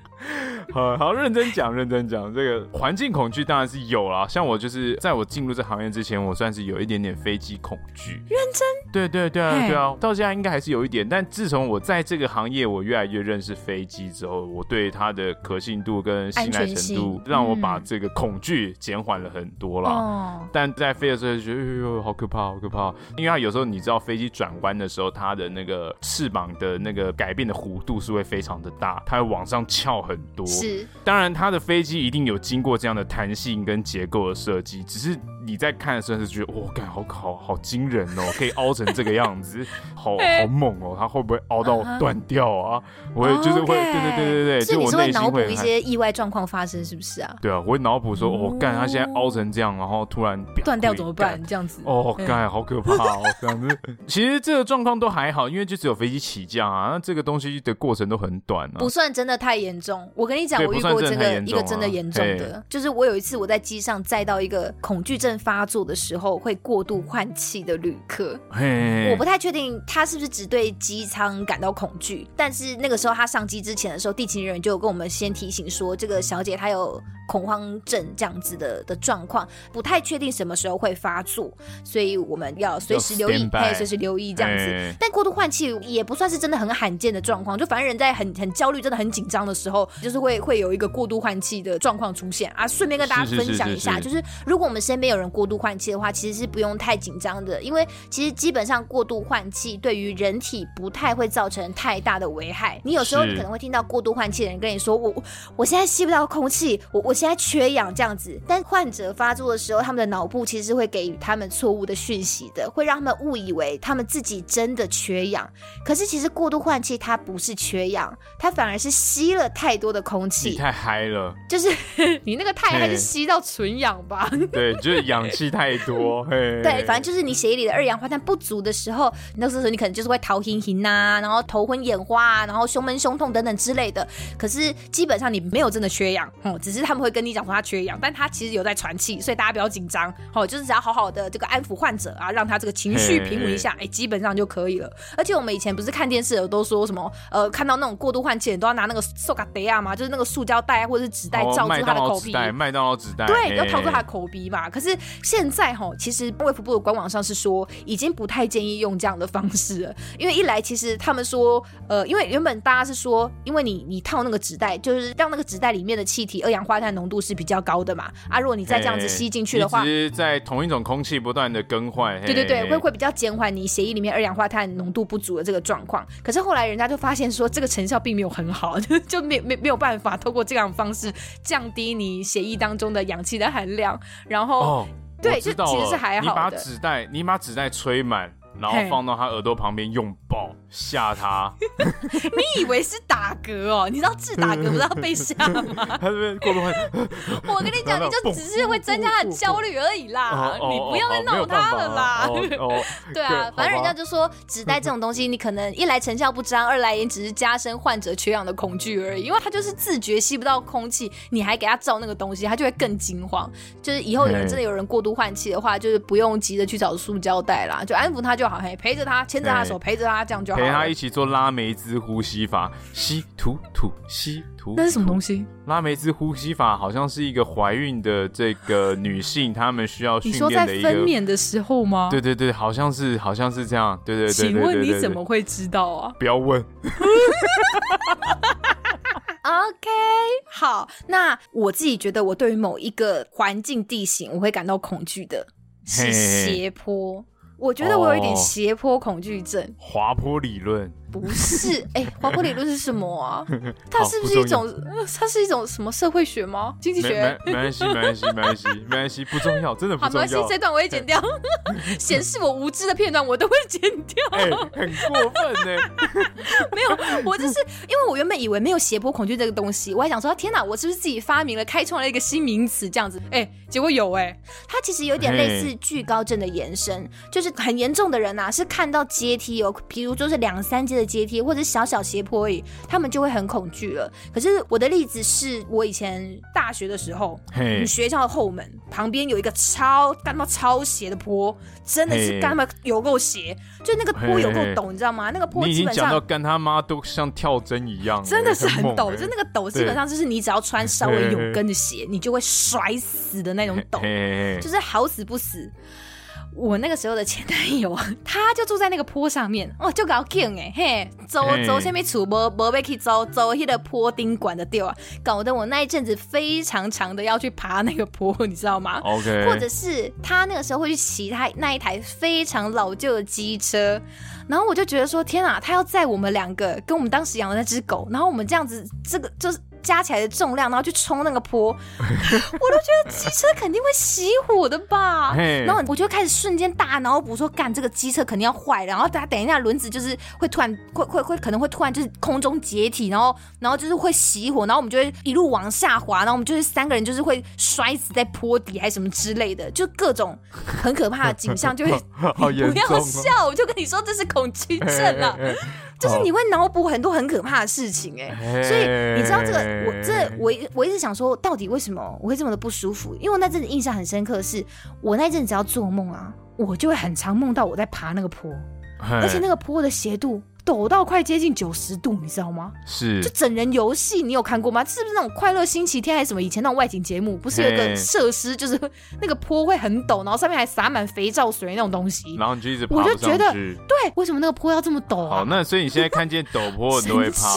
[laughs] 好好认真讲，认真讲，这个环境恐惧当然是有啦。像我就是在我进入这行业之前，我算是有一点点飞机恐惧。认真？对对对啊，对啊，到现在应该还是有一点。但自从我在这个行业，我越来越认识飞机之后，我对它的可信度跟信赖程度，让我把这个恐惧减缓了很多啦。哦。但在飞的时候就觉得，哎呦，好可怕，好可怕。因为它有时候你知道，飞机转弯的时候，它的那个翅膀的那个改变的弧度是会非常的大，它会往上翘很多。是，当然，它的飞机一定有经过这样的弹性跟结构的设计，只是。你在看的时候是觉得哇，感好好好惊人哦，[laughs] 可以凹成这个样子，好好猛哦，它会不会凹到断掉啊？我也就是会，对对对对对，就我内心会脑补一些意外状况发生，是不是啊？对啊，我会脑补说，哦，干，它现在凹成这样，然后突然断掉怎么办？这样子哦，干，好可怕哦，这样子。[laughs] 其实这个状况都还好，因为就只有飞机起降啊，那这个东西的过程都很短啊，不算真的太严重。我跟你讲，我遇过这个一个真的严重的，就是我有一次我在机上载到一个恐惧症。发作的时候会过度换气的旅客，我不太确定他是不是只对机舱感到恐惧，但是那个时候他上机之前的时候，地勤人员就有跟我们先提醒说，这个小姐她有恐慌症这样子的的状况，不太确定什么时候会发作，所以我们要随时留意，可以随时留意这样子。但过度换气也不算是真的很罕见的状况，就反正人在很很焦虑、真的很紧张的时候，就是会会有一个过度换气的状况出现。啊。顺便跟大家分享一下，就是如果我们身边有人过度换气的话，其实是不用太紧张的，因为其实基本上过度换气对于人体不太会造成太大的危害。你有时候你可能会听到过度换气的人跟你说：“我我现在吸不到空气，我我现在缺氧这样子。但患者发作的时候，他们的脑部其实会给予他们错误的讯息的，会让他们误以为他们自己真的缺氧。可是其实过度换气它不是缺氧，它反而是吸了太多的空气。你 [laughs] 太嗨了，就是 [laughs] 你那个太嗨是吸到纯氧吧？[laughs] 对，就是氧气太多。[laughs] 嘿对，反正就是你血液里的二氧化碳不足的时候，那时候你可能就是会头晕晕呐，然后头昏眼花啊，然后胸闷胸痛等等之类的。可是基本上你没有真的缺氧，[laughs] 哦，只是他们会跟你讲说他缺氧，但他其实有在喘气，所以大家不要紧张，哦，就是只要好好的这个安抚患者啊，让他这个情绪平稳一下，哎，基本上就可以了。而且我们以前不是看电视有都说什么，呃，看到那种过度换气，都要拿那个塑胶袋啊嘛，就是那个塑胶袋或者是纸袋罩住他的口鼻，麦当劳纸袋，对，要套住他的口鼻嘛。可是现在哈，其实卫福部的官网上是说，已经不太建议用这样的方式了，因为一来其实他们说，呃，因为原本大家是说，因为你你套那个纸袋，就是让那个纸袋里面的气体二氧化碳浓度是比较高的嘛，啊，如果你再这样子吸进去的话，其实在同一种空气不断的更换，对对对，会会比较减缓你血液里面二氧化碳浓度不足的这个状况。可是后来人家就发现说，这个成效并没有很好，就 [laughs] 就没没没有办法透过这样的方式降低你血液当中的氧气的含量，然后。哦对，就其实是还好。你把纸袋，你把纸袋吹满。然后放到他耳朵旁边拥抱吓他，你以为是打嗝哦？你知道治打嗝不是要被吓吗？[laughs] 他这边过度换，我跟你讲，你就只是会增加他的焦虑而已啦，你不要再闹他了啦。对啊，反正人家就说纸袋这种东西，你可能一来成效不彰，二来也只是加深患者缺氧的恐惧而已。因为他就是自觉吸不到空气，你还给他照那个东西，他就会更惊慌。就是以后有人真的有人过度换气的话，就是不用急着去找塑胶袋啦，就安抚他就好，陪着他，牵着他的手，陪着他，这样就好。陪他一起做拉梅兹呼吸法，吸吐吐吸吐。那是什么东西？拉梅兹呼吸法好像是一个怀孕的这个女性，她们需要训练的一个。你说在分娩的时候吗？对对对，好像是，好像是这样。对对对。请问你怎么会知道啊？不要问。[laughs] OK，好，那我自己觉得，我对于某一个环境地形，我会感到恐惧的是斜坡。我觉得我有一点斜坡恐惧症，滑坡理论。不是，哎、欸，滑坡理论是什么啊？[laughs] 它是不是一种？它是一种什么社会学吗？经济学？没关系，没关系，没关系，没关系，不重要，真的不重要。好，没关系，这段我也剪掉，显示我无知的片段我都会剪掉。[laughs] 哎、欸，很过分呢。[laughs] 没有，我就是因为我原本以为没有斜坡恐惧这个东西，我还想说，天哪，我是不是自己发明了、开创了一个新名词这样子？哎、欸，结果有哎、欸，它其实有点类似惧高症的延伸，就是很严重的人呐、啊，是看到阶梯有，比如就是两三阶的阶梯或者小小斜坡而已，他们就会很恐惧了。可是我的例子是我以前大学的时候，你学校的后门旁边有一个超干到超斜的坡，真的是干嘛有够斜，就那个坡有够陡，你知道吗？那个坡基本上跟他妈都像跳针一样，真的是很陡，就那个陡基本上就是你只要穿稍微有跟的鞋，你就会摔死的那种陡，就是好死不死。我那个时候的前男友，[laughs] 他就住在那个坡上面，哦，就搞劲哎，嘿，走走下面出没没被去走走那个坡顶管的掉啊，搞得我那一阵子非常长的要去爬那个坡，你知道吗？OK，或者是他那个时候会去骑他那一台非常老旧的机车，然后我就觉得说，天啊，他要载我们两个跟我们当时养的那只狗，然后我们这样子，这个就是。加起来的重量，然后去冲那个坡，[laughs] 我都觉得机车肯定会熄火的吧。然后我就开始瞬间大脑补说，干这个机车肯定要坏了。然后等下等一下轮子就是会突然会会会可能会突然就是空中解体，然后然后就是会熄火，然后我们就会一路往下滑，然后我们就是三个人就是会摔死在坡底还是什么之类的，就各种很可怕的景象就会。[laughs] 好。不要笑，我就跟你说这是恐惧症了。就是你会脑补很多很可怕的事情哎、欸，所以你知道这个，我这我我一直想说，到底为什么我会这么的不舒服？因为我那阵子印象很深刻，是我那阵子要做梦啊，我就会很常梦到我在爬那个坡，而且那个坡的斜度。陡到快接近九十度，你知道吗？是，就整人游戏，你有看过吗？是不是那种快乐星期天还是什么？以前那种外景节目，不是有个设施，就是那个坡会很陡，然后上面还洒满肥皂水那种东西。然后你就一直，我就觉得，对，为什么那个坡要这么陡啊？好，那所以你现在看见陡坡，你都会怕。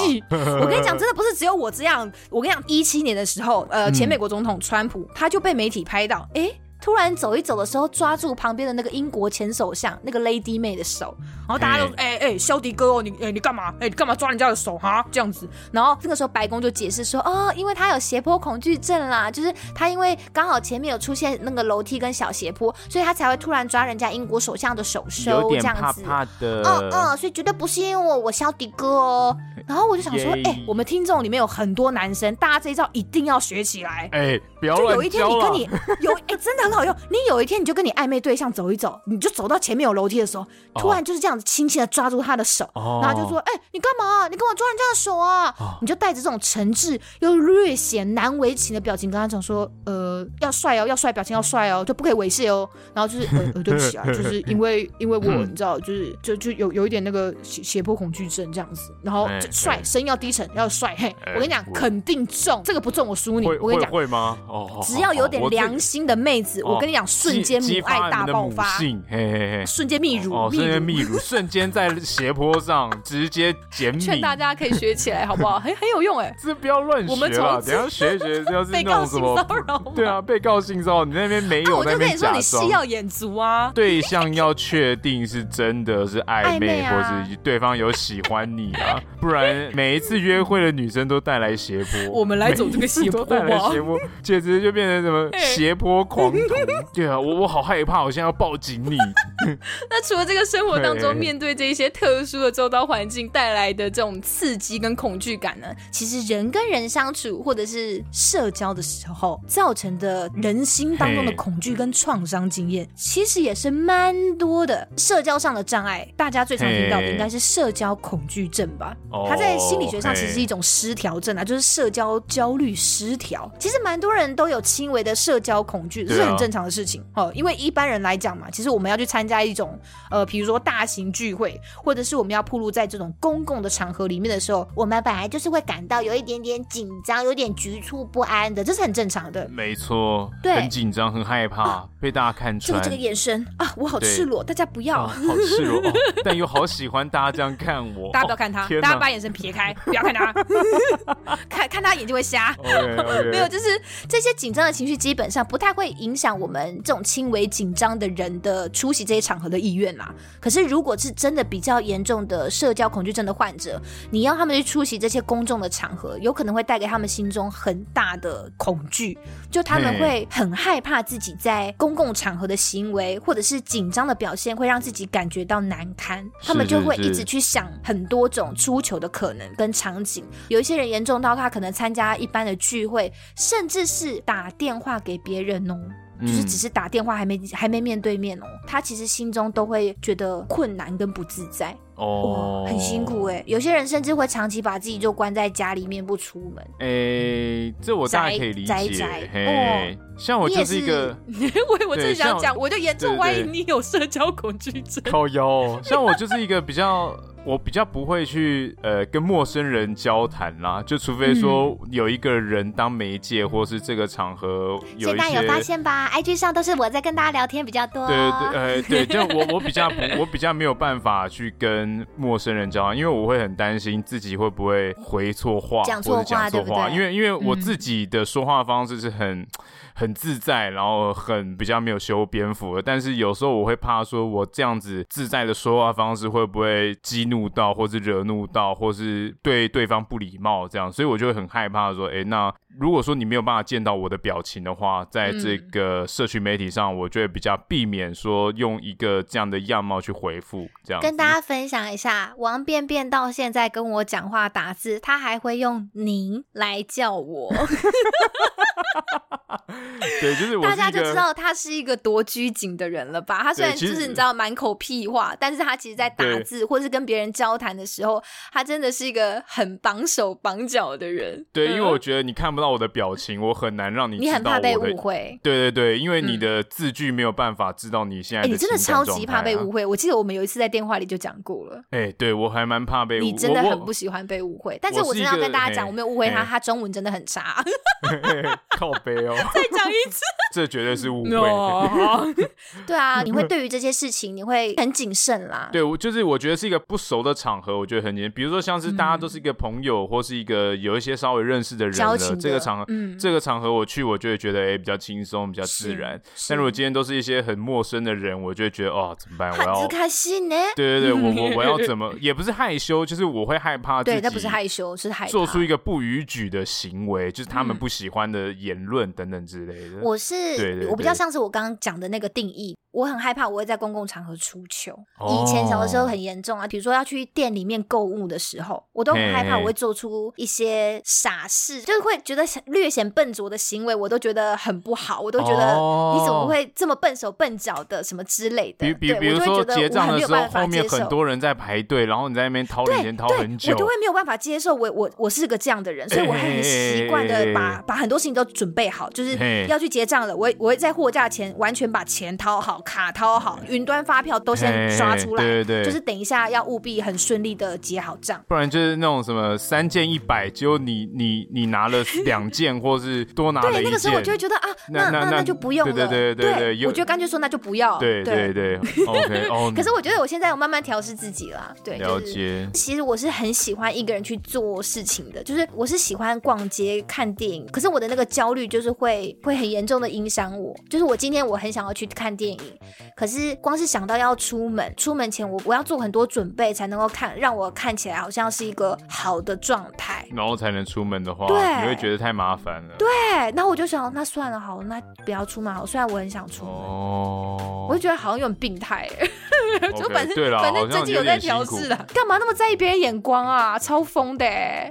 我跟你讲，真的不是只有我这样。我跟你讲，一七年的时候，呃，前美国总统川普他就被媒体拍到，哎。突然走一走的时候，抓住旁边的那个英国前首相那个 Lady May 的手，然后大家都哎哎，萧迪哥哦，你哎你干嘛？哎你干嘛抓人家的手哈？这样子，然后这个时候白宫就解释说，哦，因为他有斜坡恐惧症啦，就是他因为刚好前面有出现那个楼梯跟小斜坡，所以他才会突然抓人家英国首相的手手，这样子。怕的。嗯嗯，所以绝对不是因为我我肖迪哥哦。然后我就想说，哎，我们听众里面有很多男生，大家这一招一定要学起来。哎，不要乱教。就有一天你跟你有哎，真的很好用。你有一天你就跟你暧昧对象走一走，你就走到前面有楼梯的时候，突然就是这样子轻轻的抓住他的手，然后就说，哎，你干嘛？你跟我抓人家的手啊？你就带着这种诚挚又略显难为情的表情跟他讲说，呃，要帅哦，要帅，表情要帅哦，就不可以猥亵哦。然后就是，呃，对不起啊，就是因为 [laughs] 因为我你知道，就是就就有有一点那个胁胁迫恐惧症这样子，然后帅，声音要低沉，要帅。嘿，我跟你讲，肯定中，这个不中我输你。我跟你讲，会吗？哦，只要有点良心的妹子，我跟你讲，瞬间母爱大爆发，嘿嘿嘿，瞬间泌乳，瞬间泌乳，[laughs] 瞬间在斜坡上直接减敏。劝大家可以学起来，好不好？很很有用哎，[laughs] 这不要乱学，我们等下学一学，[laughs] 要是那种什么，对啊，被告性骚扰，你那边没有，我就跟你说，你戏要演足啊，对象要确定是真的是暧昧，或是对方有喜欢你啊，不然每一次约会的女生都带来斜坡，我们来走这个斜坡，带来斜坡，简直就变成什么斜坡狂徒。对啊，我我好害怕，我现在要抱紧你。[laughs] 那除了这个生活当中面对这一些特殊的周遭环境带来的这种刺激跟恐惧感呢？其实人跟人相处或者是社交的时候造成的人心当中的恐惧跟创伤经验，其实也是蛮多的。社交上的障碍，大家最常听到的应该是社交恐惧症吧？它在心理学上其实是一种失调症啊，就是社交焦虑失调。其实蛮多人都有轻微的社交恐惧，这是很正常的事情哦。因为一般人来讲嘛，其实我们要去参加一种呃，比如说大型聚会，或者是我们要暴露在这种公共的场合里面的时候，我们本来就是会感到有一点点紧张，有点局促不安的，这是很正常的。没错，对，很紧张，很害怕被大家看穿。就这个眼神啊，我好赤裸，大家不要。好赤裸，但又好喜欢大家这样看我。[laughs] 大家不要看他，大家把眼神撇开，[laughs] 不要看他，[laughs] 看看他眼睛会瞎。没有，就是这些紧张的情绪基本上不太会影响我们这种轻微紧张的人的出席这些场合的意愿啦。可是如果是真的比较严重的社交恐惧症的患者，你要他们去出席这些公众的场合，有可能会带给他们心中很大的恐惧，就他们会很害怕自己在公共场合的行为或者是紧张的表现会让自己感觉到难堪，他们就会一直去想很多种出糗的可能跟场景。有一些人严重到他可能参加一般的聚会，甚至是打电话给别人哦。就是只是打电话，还没还没面对面哦，他其实心中都会觉得困难跟不自在哦，很辛苦哎。有些人甚至会长期把自己就关在家里面不出门。哎，这我大概可以理解。嘿，像我就是一个，[laughs] 我我正想讲，我就严重怀疑你有社交恐惧症。靠腰，像我就是一个比较。我比较不会去呃跟陌生人交谈啦，就除非说有一个人当媒介，嗯、或是这个场合有一些。大家有发现吧？IG 上都是我在跟大家聊天比较多。对对对，呃对，就我我比较我比较没有办法去跟陌生人交往，因为我会很担心自己会不会回错话，讲错话，或者讲错话，对不对？因为因为我自己的说话方式是很。嗯 [tsk] 很自在，然后很比较没有修边幅的，但是有时候我会怕说，我这样子自在的说话方式会不会激怒到，或是惹怒到，或是对对方不礼貌这样，所以我就会很害怕说，哎，那如果说你没有办法见到我的表情的话，在这个社群媒体上，我就会比较避免说用一个这样的样貌去回复这样。跟大家分享一下，王便便到现在跟我讲话打字，他还会用您来叫我。[laughs] 对，就是大家就知道他是一个多拘谨的人了吧？他虽然就是你知道满口屁话，但是他其实在打字或是跟别人交谈的时候，他真的是一个很绑手绑脚的人。对，因为我觉得你看不到我的表情，我很难让你你很怕被误会。对对对，因为你的字句没有办法知道你现在。你真的超级怕被误会。我记得我们有一次在电话里就讲过了。哎，对我还蛮怕被误会。你真的很不喜欢被误会，但是我真的要跟大家讲，我没有误会他，他中文真的很差。[laughs] 靠背哦。[laughs] 再讲一次，[laughs] 这绝对是误会。对啊，你会对于这些事情，你会很谨慎啦。对，我就是我觉得是一个不熟的场合，我觉得很严。比如说像是大家都是一个朋友，或是一个有一些稍微认识的人的这个场合，这个场合我去，我就会觉得哎比较轻松，比较自然。但如果今天都是一些很陌生的人，我就会觉得哦怎么办？我要开心呢？对对对，我我我要怎么？[laughs] 也不是害羞，就是我会害怕。对，那不是害羞，是害怕做出一个不逾矩的行为，就是他们不喜欢的言论等等之类的。我是，我比较像是我刚刚讲的那个定义。我很害怕我会在公共场合出糗。以前小的时候很严重啊，比如说要去店里面购物的时候，我都很害怕我会做出一些傻事，就是会觉得略显笨拙的行为，我都觉得很不好，我都觉得你怎么会这么笨手笨脚的什么之类的。比比比如说结账的时候，后面很多人在排队，然后你在那边掏零钱掏很久，我就会没有办法接受。我我我是个这样的人，所以我很习惯的把把很多事情都准备好，就是要去结账了，我我会在货架前完全把钱掏好。卡掏好，云端发票都先刷出来，对对对，就是等一下要务必很顺利的结好账，不然就是那种什么三件一百，结果你你你拿了两件，[laughs] 或是多拿了一件，对，那个时候我就会觉得啊，那那那就不用了，对对对对对，我就干脆说那就不要，对对对，[laughs] OK 哦。可是我觉得我现在有慢慢调试自己了，对，了解。其实我是很喜欢一个人去做事情的，就是我是喜欢逛街看电影，可是我的那个焦虑就是会会很严重的影响我，就是我今天我很想要去看电影。可是光是想到要出门，出门前我我要做很多准备才能够看，让我看起来好像是一个好的状态，然后才能出门的话，对，你会觉得太麻烦了。对，那我就想，那算了，好，那不要出门好。虽然我很想出门，哦，我就觉得好像有点病态，[laughs] 就反正反正最近有在调试了，干嘛那么在意别人眼光啊？超疯的，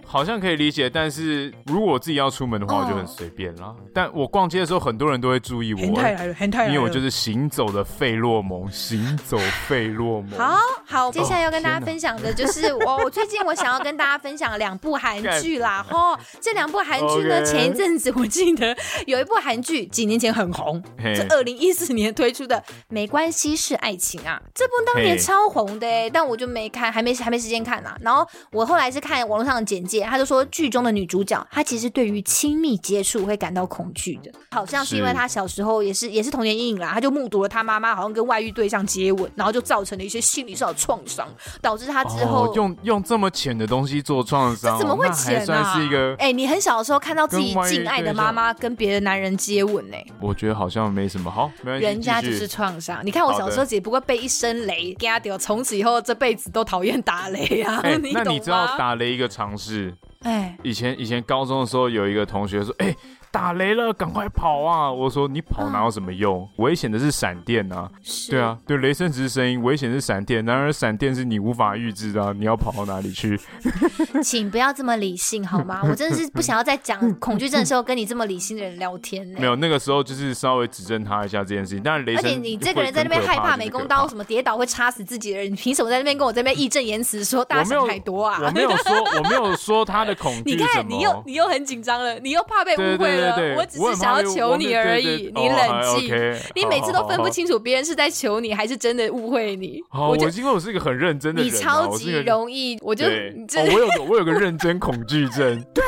好像可以理解，但是如果我自己要出门的话，我就很随便啦。但我逛街的时候，很多人都会注意我，因为我就是行走的费洛蒙，行走费洛蒙。好好，接下来要跟大家分享的就是我，我最近我想要跟大家分享两部韩剧啦。[laughs] 哦，这两部韩剧呢，前一阵子我记得有一部韩剧几年前很红，是二零一四年推出的《没关系是爱情》啊。这部当年超红的，但我就没看，还没还没时间看啊。然后我后来是看网络上的简介，他就说剧中的女主角她其实对于亲密接触会感到恐惧的，好像是因为她小时候也是也是童年阴影啦，她就目睹了她妈妈好像跟外遇对象接吻，然后就造成了一些心理上的创伤，导致他之后、哦、用用这么浅的东西做创伤，怎么会浅啊？算是一个哎、欸，你很小的时候看到自己敬爱的妈妈跟别的男人接吻呢、欸？我觉得好像没什么好，没人家就是创伤。你看我小时候只不过被一声雷给他丢，从此以后这辈子都讨厌打雷啊！欸、[laughs] 你那你知道打雷一个常识？哎，以前以前高中的时候有一个同学说，哎、欸。打雷了，赶快跑啊！我说你跑哪有什么用？危险的是闪电啊！对啊，对，雷声只是声音，危险是闪电。然而闪电是你无法预知的，你要跑到哪里去？[laughs] 请不要这么理性好吗？[laughs] 我真的是不想要在讲恐惧症的时候跟你这么理性的人聊天。没有，那个时候就是稍微指正他一下这件事情。但是雷声，而且你这个人在那边害怕美工刀什么跌倒会插死自己的人，[laughs] 你凭什么在那边跟我在那边义正言辞说大家想太多啊？我没有说，我没有说他的恐惧。你看，你又你又很紧张了，你又怕被误会了。对对对对，我只是想要求你而已，你冷静。你每次都分不清楚别人是在求你还是真的误会你。我我因为我是一个很认真的人，你超级容易，我就我有个我有个认真恐惧症。[laughs] 对，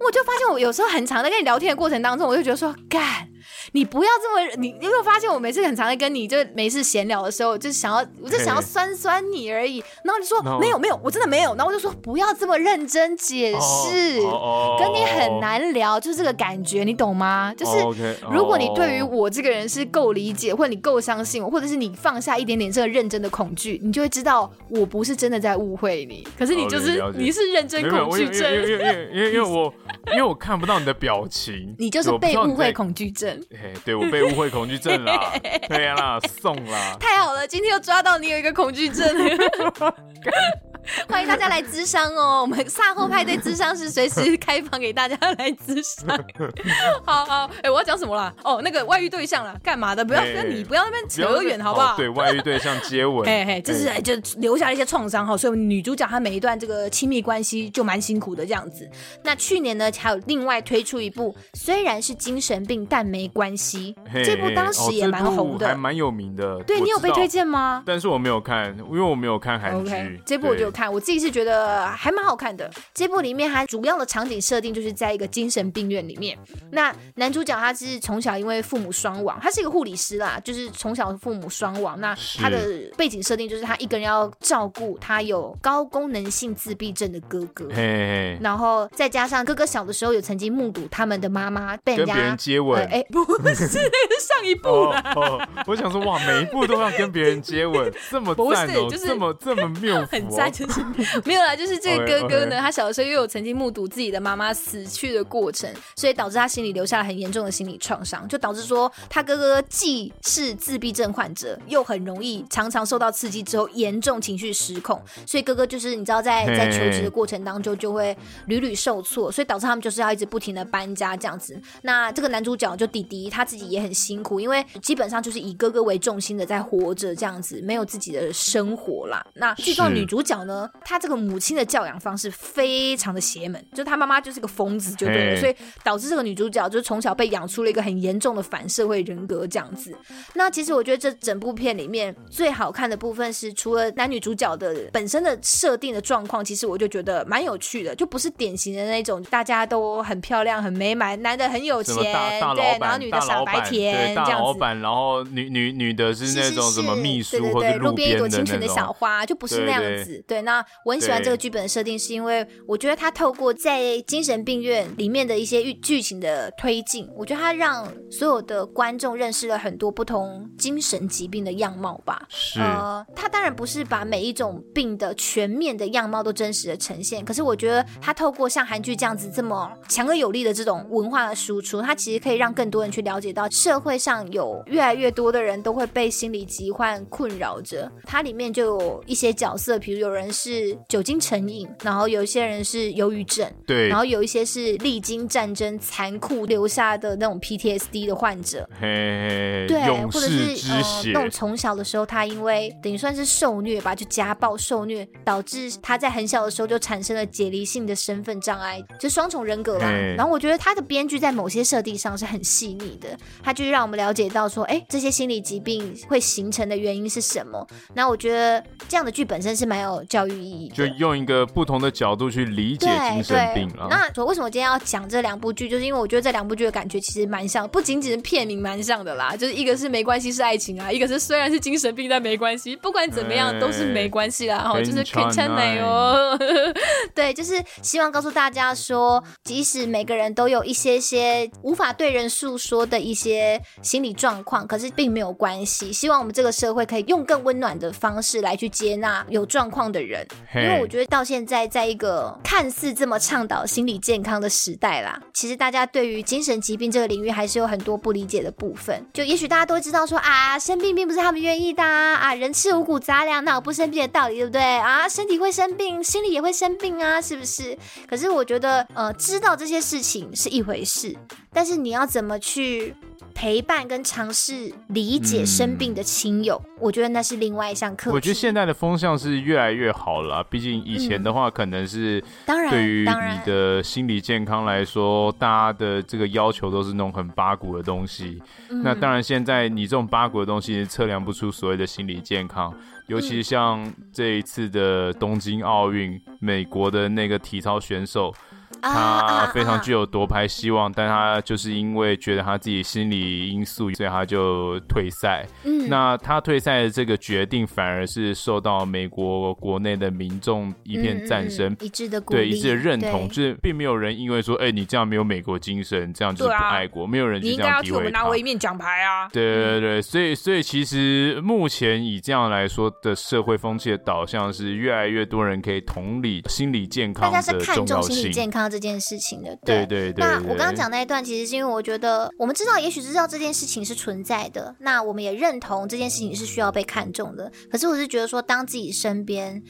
我就发现我有时候很常在跟你聊天的过程当中，我就觉得说干。你不要这么，你你有没有发现我每次很常在跟你就没事闲聊的时候，就想要，我就想要酸酸你而已。然后你说没有没有，我真的没有。然后我就说不要这么认真解释，跟你很难聊，就是这个感觉，你懂吗？就是如果你对于我这个人是够理解，或者你够相信我，或者是你放下一点点这个认真的恐惧，你就会知道我不是真的在误会你。可是你就是你是认真恐惧症，因为因为因为因为我因为我看不到你的表情，[laughs] 你就是被误会恐惧症。[laughs] 嘿，对，我被误会恐惧症了，[laughs] 对呀啦，送啦，太好了，今天又抓到你有一个恐惧症。[laughs] [laughs] 欢迎大家来咨商哦！[laughs] 我们萨后派对咨商是随时开放给大家来咨商。[laughs] 好好，哎、欸，我要讲什么啦？哦，那个外遇对象啦，干嘛的？不要你不要那边扯远，好不好？对外遇对象接吻，嘿嘿，这是就留下了一些创伤哈。所以女主角她每一段这个亲密关系就蛮辛苦的这样子。那去年呢，还有另外推出一部，虽然是精神病，但没关系。这部当时也蛮红的，还蛮有名的。对，你有被推荐吗？但是我没有看，因为我没有看韩剧。Okay, 这部我就。看，我自己是觉得还蛮好看的。这部里面它主要的场景设定就是在一个精神病院里面。那男主角他是从小因为父母双亡，他是一个护理师啦，就是从小父母双亡。那他的背景设定就是他一个人要照顾他有高功能性自闭症的哥哥，嘿嘿然后再加上哥哥小的时候有曾经目睹他们的妈妈被人家跟别人接吻，哎、呃，不是 [laughs] 上一部啦、哦哦。我想说哇，每一部都要跟别人接吻，这么赞哦，就是、这么这么谬、哦，很赞，就是没有啦，就是这个哥哥呢，他小的时候又有曾经目睹自己的妈妈死去的过程，所以导致他心里留下了很严重的心理创伤，就导致说他哥哥既是自闭症患者，又很容易常常受到刺激之后严重情绪失控，所以哥哥就是你知道在在求职的过程当中就会屡屡受挫，所以导致他们就是要一直不停的搬家这样子。那这个男主角就弟弟他自己也很辛苦，因为基本上就是以哥哥为重心的在活着这样子，没有自己的生活啦。那剧中女主角呢，她这个母亲的教养方式非常的邪门，就她妈妈就是个疯子就对了，所以导致这个女主角就从小被养出了一个很严重的反社会人格这样子。那其实我觉得这整部片里面最好看的部分是，除了男女主角的本身的设定的状况，其实我就觉得蛮有趣的，就不是典型的那种大家都很漂亮、很美满，男的很有钱，对，然后女的傻白甜这样子。然后女女女的是那种什么秘书或者路边一朵清纯的小花，就不是那样子。对，对，那我很喜欢这个剧本的设定，是因为我觉得它透过在精神病院里面的一些剧情的推进，我觉得它让所有的观众认识了很多不同精神疾病的样貌吧。是，呃，他当然不是把每一种病的全面的样貌都真实的呈现，可是我觉得他透过像韩剧这样子这么强而有力的这种文化的输出，它其实可以让更多人去了解到社会上有越来越多的人都会被心理疾患困扰着。它里面就有一些角色，比如有人是酒精成瘾，然后有一些人是忧郁症，对，然后有一些是历经战争残酷留下的那种 PTSD 的患者，嘿嘿对，或者是呃，那种从小的时候他因为等于算是受虐吧，就家暴受虐，导致他在很小的时候就产生了解离性的身份障碍，就双重人格吧。然后我觉得他的编剧在某些设定上是很细腻的，他就是让我们了解到说，哎，这些心理疾病会形成的原因是什么？那我觉得这样的剧本身是蛮有教育意义，就用一个不同的角度去理解精神病了。那为什么今天要讲这两部剧？就是因为我觉得这两部剧的感觉其实蛮像，不仅仅是片名蛮像的啦，就是一个是没关系是爱情啊，一个是虽然是精神病但没关系，不管怎么样都是没关系啦。[laughs] 哈，就是可以称美哦。[laughs] 对，就是希望告诉大家说，即使每个人都有一些些无法对人诉说的一些心理状况，可是并没有关系。希望我们这个社会可以用更温暖的方式来去接纳有状况的人，因为我觉得到现在，在一个看似这么倡导心理健康的时代啦，其实大家对于精神疾病这个领域还是有很多不理解的部分。就也许大家都知道说啊，生病并不是他们愿意的啊，啊人吃五谷杂粮哪有不生病的道理，对不对啊？身体会生病，心理也会生病啊，是不是？可是我觉得，呃，知道这些事情是一回事，但是你要怎么去陪伴跟尝试理解生病的亲友，嗯，我觉得那是另外一项课题。我觉得现在的风向是越来越好了，毕竟以前的话，可能是当然对于你的心理健康来说，大家的这个要求都是那种很八股的东西。嗯，那当然，现在你这种八股的东西测量不出所谓的心理健康，尤其像这一次的东京奥运，美国的那个体操选手。他非常具有夺牌希望，但他就是因为觉得他自己心理因素，所以他就退赛。嗯，那他退赛的这个决定，反而是受到美国国内的民众一片赞声，一致的，对，一致的认同，就是并没有人因为说，哎，你这样没有美国精神，这样就是不爱国，没有人就这样诋毁他。你应该要替我们拿回一面奖牌啊！对对对，所以所以其实目前以这样来说的社会风气的导向是，越来越多人可以同理心理健康的重要性。这件事情的，对对对，对。那我刚刚讲那一段，其实是因为我觉得，我们知道，也许知道这件事情是存在的，那我们也认同这件事情是需要被看重的。可是，我是觉得说，当自己身边，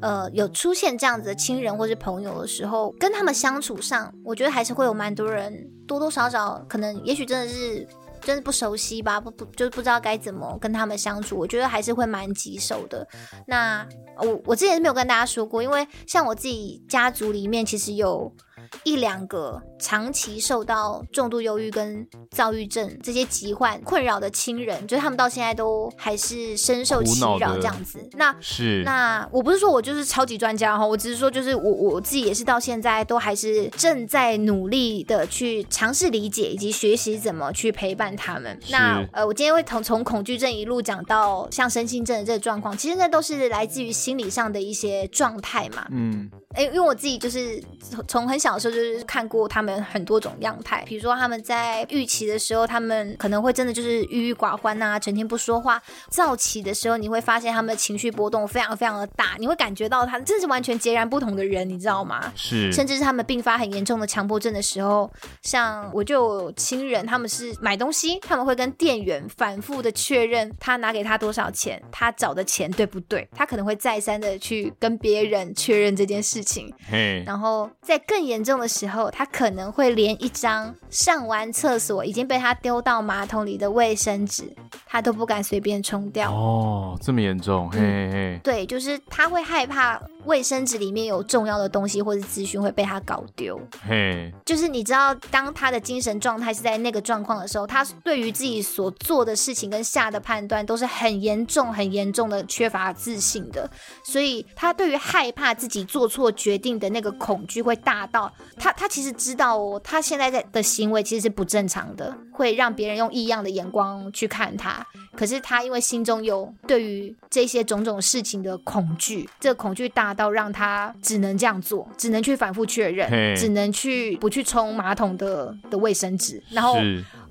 呃，有出现这样子的亲人或是朋友的时候，跟他们相处上，我觉得还是会有蛮多人多多少少可能，也许真的是。真的不熟悉吧，不不就是不知道该怎么跟他们相处。我觉得还是会蛮棘手的。那我我之前是没有跟大家说过，因为像我自己家族里面其实有一两个长期受到重度忧郁跟躁郁症这些疾患困扰的亲人，就是他们到现在都还是深受其扰这样子。那是那我不是说我就是超级专家哈，我只是说就是我我自己也是到现在都还是正在努力的去尝试理解以及学习怎么去陪伴他们。那呃，我今天会从从恐惧症一路讲到像身心症的这个状况，其实那都是来自于心理上的一些状态嘛。嗯。哎，因为我自己就是从很小的时候就是看过他们很多种样态，比如说他们在预期的时候，他们可能会真的就是郁郁寡欢呐，整天不说话；躁起的时候，你会发现他们的情绪波动非常非常的大，你会感觉到他真的是完全截然不同的人，你知道吗？是，甚至是他们并发很严重的强迫症的时候，像我就有亲人，他们是买东西，他们会跟店员反复的确认他拿给他多少钱，他找的钱对不对，他可能会再三的去跟别人确认这件事情。嘿，然后在更严重的时候，他可能会连一张上完厕所已经被他丢到马桶里的卫生纸，他都不敢随便冲掉。哦，这么严重？嘿嘿，对，就是他会害怕卫生纸里面有重要的东西或者资讯会被他搞丢。嘿，就是你知道，当他的精神状态是在那个状况的时候，他对于自己所做的事情跟下的判断都是很严重、很严重的缺乏自信的，所以他对于害怕自己做错。决定的那个恐惧会大到他，他其实知道哦，他现在在的行为其实是不正常的，会让别人用异样的眼光去看他。可是他因为心中有对于这些种种事情的恐惧，这个恐惧大到让他只能这样做，只能去反复确认，只能去不去冲马桶的的卫生纸，然后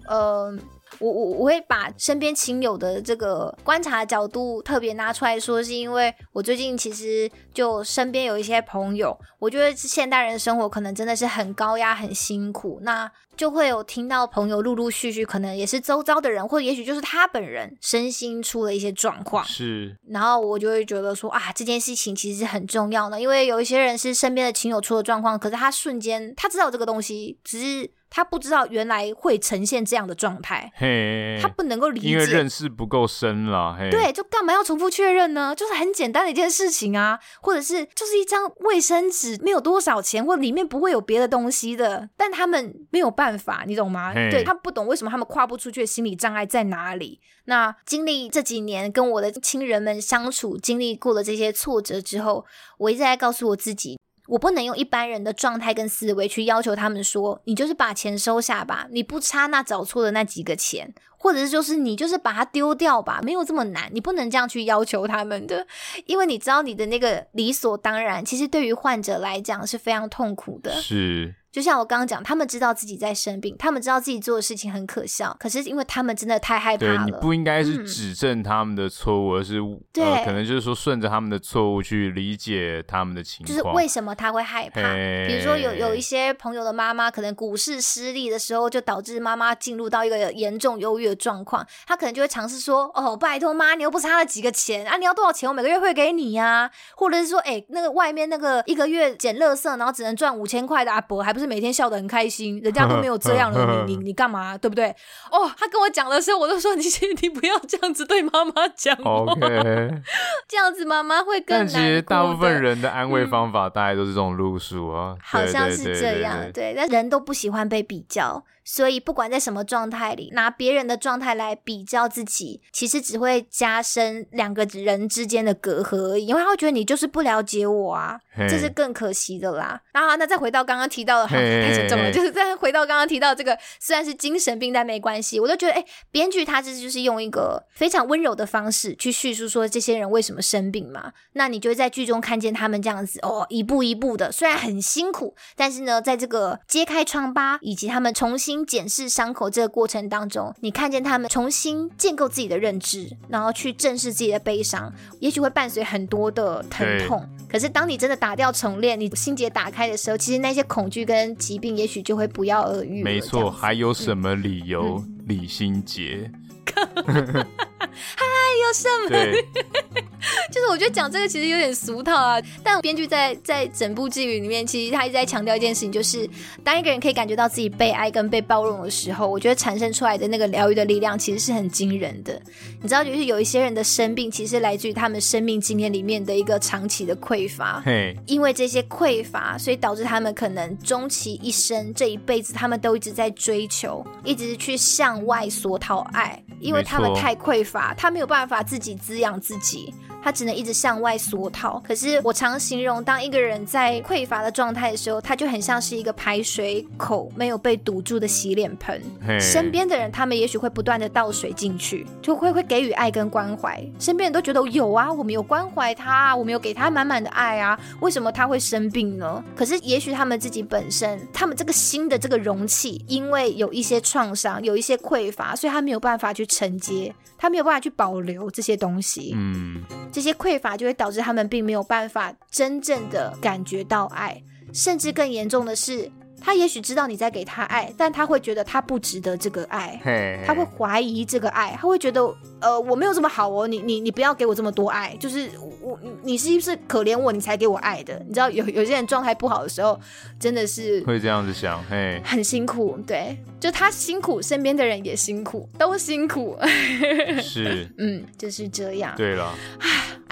呃。我我我会把身边亲友的这个观察角度特别拿出来说，是因为我最近其实就身边有一些朋友，我觉得现代人的生活可能真的是很高压、很辛苦，那就会有听到朋友陆陆续续，可能也是周遭的人，或者也许就是他本人身心出了一些状况，是，然后我就会觉得说啊，这件事情其实是很重要的，因为有一些人是身边的亲友出了状况，可是他瞬间他知道这个东西，只是。他不知道原来会呈现这样的状态，嘿，他不能够理解，因为认识不够深了，嘿，对，就干嘛要重复确认呢？就是很简单的一件事情啊，或者是就是一张卫生纸，没有多少钱，或里面不会有别的东西的，但他们没有办法，你懂吗？对，他不懂为什么他们跨不出去的心理障碍在哪里。那经历这几年跟我的亲人们相处，经历过了这些挫折之后，我一直在告诉我自己。我不能用一般人的状态跟思维去要求他们说，你就是把钱收下吧，你不差那找错的那几个钱，或者是就是你就是把它丢掉吧，没有这么难，你不能这样去要求他们的，因为你知道你的那个理所当然，其实对于患者来讲是非常痛苦的。是。就像我刚刚讲，他们知道自己在生病，他们知道自己做的事情很可笑，可是因为他们真的太害怕了。对，你不应该是指正他们的错误，嗯、而是对、呃，可能就是说顺着他们的错误去理解他们的情况。就是为什么他会害怕？比如说有有一些朋友的妈妈，可能股市失利的时候，就导致妈妈进入到一个严重忧郁的状况，他可能就会尝试说：“哦，拜托妈，你又不差了几个钱啊，你要多少钱，我每个月会给你呀、啊。”或者是说：“哎、欸，那个外面那个一个月捡垃圾，然后只能赚五千块的阿伯，还不是每天笑得很开。”心，人家都没有这样了，你 [laughs] 你你干嘛？对不对？哦，他跟我讲的时候，我都说你 [laughs] 你不要这样子对妈妈讲话，Okay. 这样子妈妈会更难其实大部分人的安慰方法，大概都是这种路数啊，好像是这样。对，但人都不喜欢被比较。所以，不管在什么状态里，拿别人的状态来比较自己，其实只会加深两个人之间的隔阂而已。因为他会觉得你就是不了解我啊这是更可惜的啦。然后，那再回到刚刚提到的，好，太沉重了。就是再回到刚刚提到这个，虽然是精神病，但没关系。我都觉得，哎，编剧他这就是用一个非常温柔的方式去叙述说这些人为什么生病嘛。那你就会在剧中看见他们这样子哦，一步一步的，虽然很辛苦，但是呢，在这个揭开疮疤以及他们重新。检视伤口这个过程当中，你看见他们重新建构自己的认知，然后去正视自己的悲伤，也许会伴随很多的疼痛。可是当你真的打掉重练，你心结打开的时候，其实那些恐惧跟疾病，也许就会不药而愈。没错，还有什么理由？李心洁。[laughs] 还有什么。[laughs] 就是我觉得讲这个其实有点俗套啊，但编剧在在整部剧里面，其实他一直在强调一件事情，就是当一个人可以感觉到自己被爱跟被包容的时候，我觉得产生出来的那个疗愈的力量其实是很惊人的。你知道，就是有一些人的生病，其实来自于他们生命经验里面的一个长期的匮乏。因为这些匮乏，所以导致他们可能终其一生这一辈子，他们都一直在追求，一直去向外索讨爱，因为他们太匮乏，他没有办法自己滋养自己。他只能一直向外索讨。可是我常形容，当一个人在匮乏的状态的时候，他就很像是一个排水口没有被堵住的洗脸盆。身边的人，他们也许会不断的倒水进去，就会会给予爱跟关怀。身边人都觉得有啊，我们有关怀他，我们有给他满满的爱啊，为什么他会生病呢？可是也许他们自己本身，他们这个新的这个容器，因为有一些创伤，有一些匮乏，所以他没有办法去承接，他没有办法去保留这些东西。嗯。这些匮乏就会导致他们并没有办法真正的感觉到爱，甚至更严重的是，他也许知道你在给他爱，但他会觉得他不值得这个爱，嘿嘿，他会怀疑这个爱，他会觉得，呃，我没有这么好哦，你你你不要给我这么多爱，就是我你是不是可怜我，你才给我爱的？你知道有有些人状态不好的时候，真的是会这样子想，嘿，很辛苦，对，就他辛苦，身边的人也辛苦，都辛苦，是，[laughs] 嗯，就是这样，对了。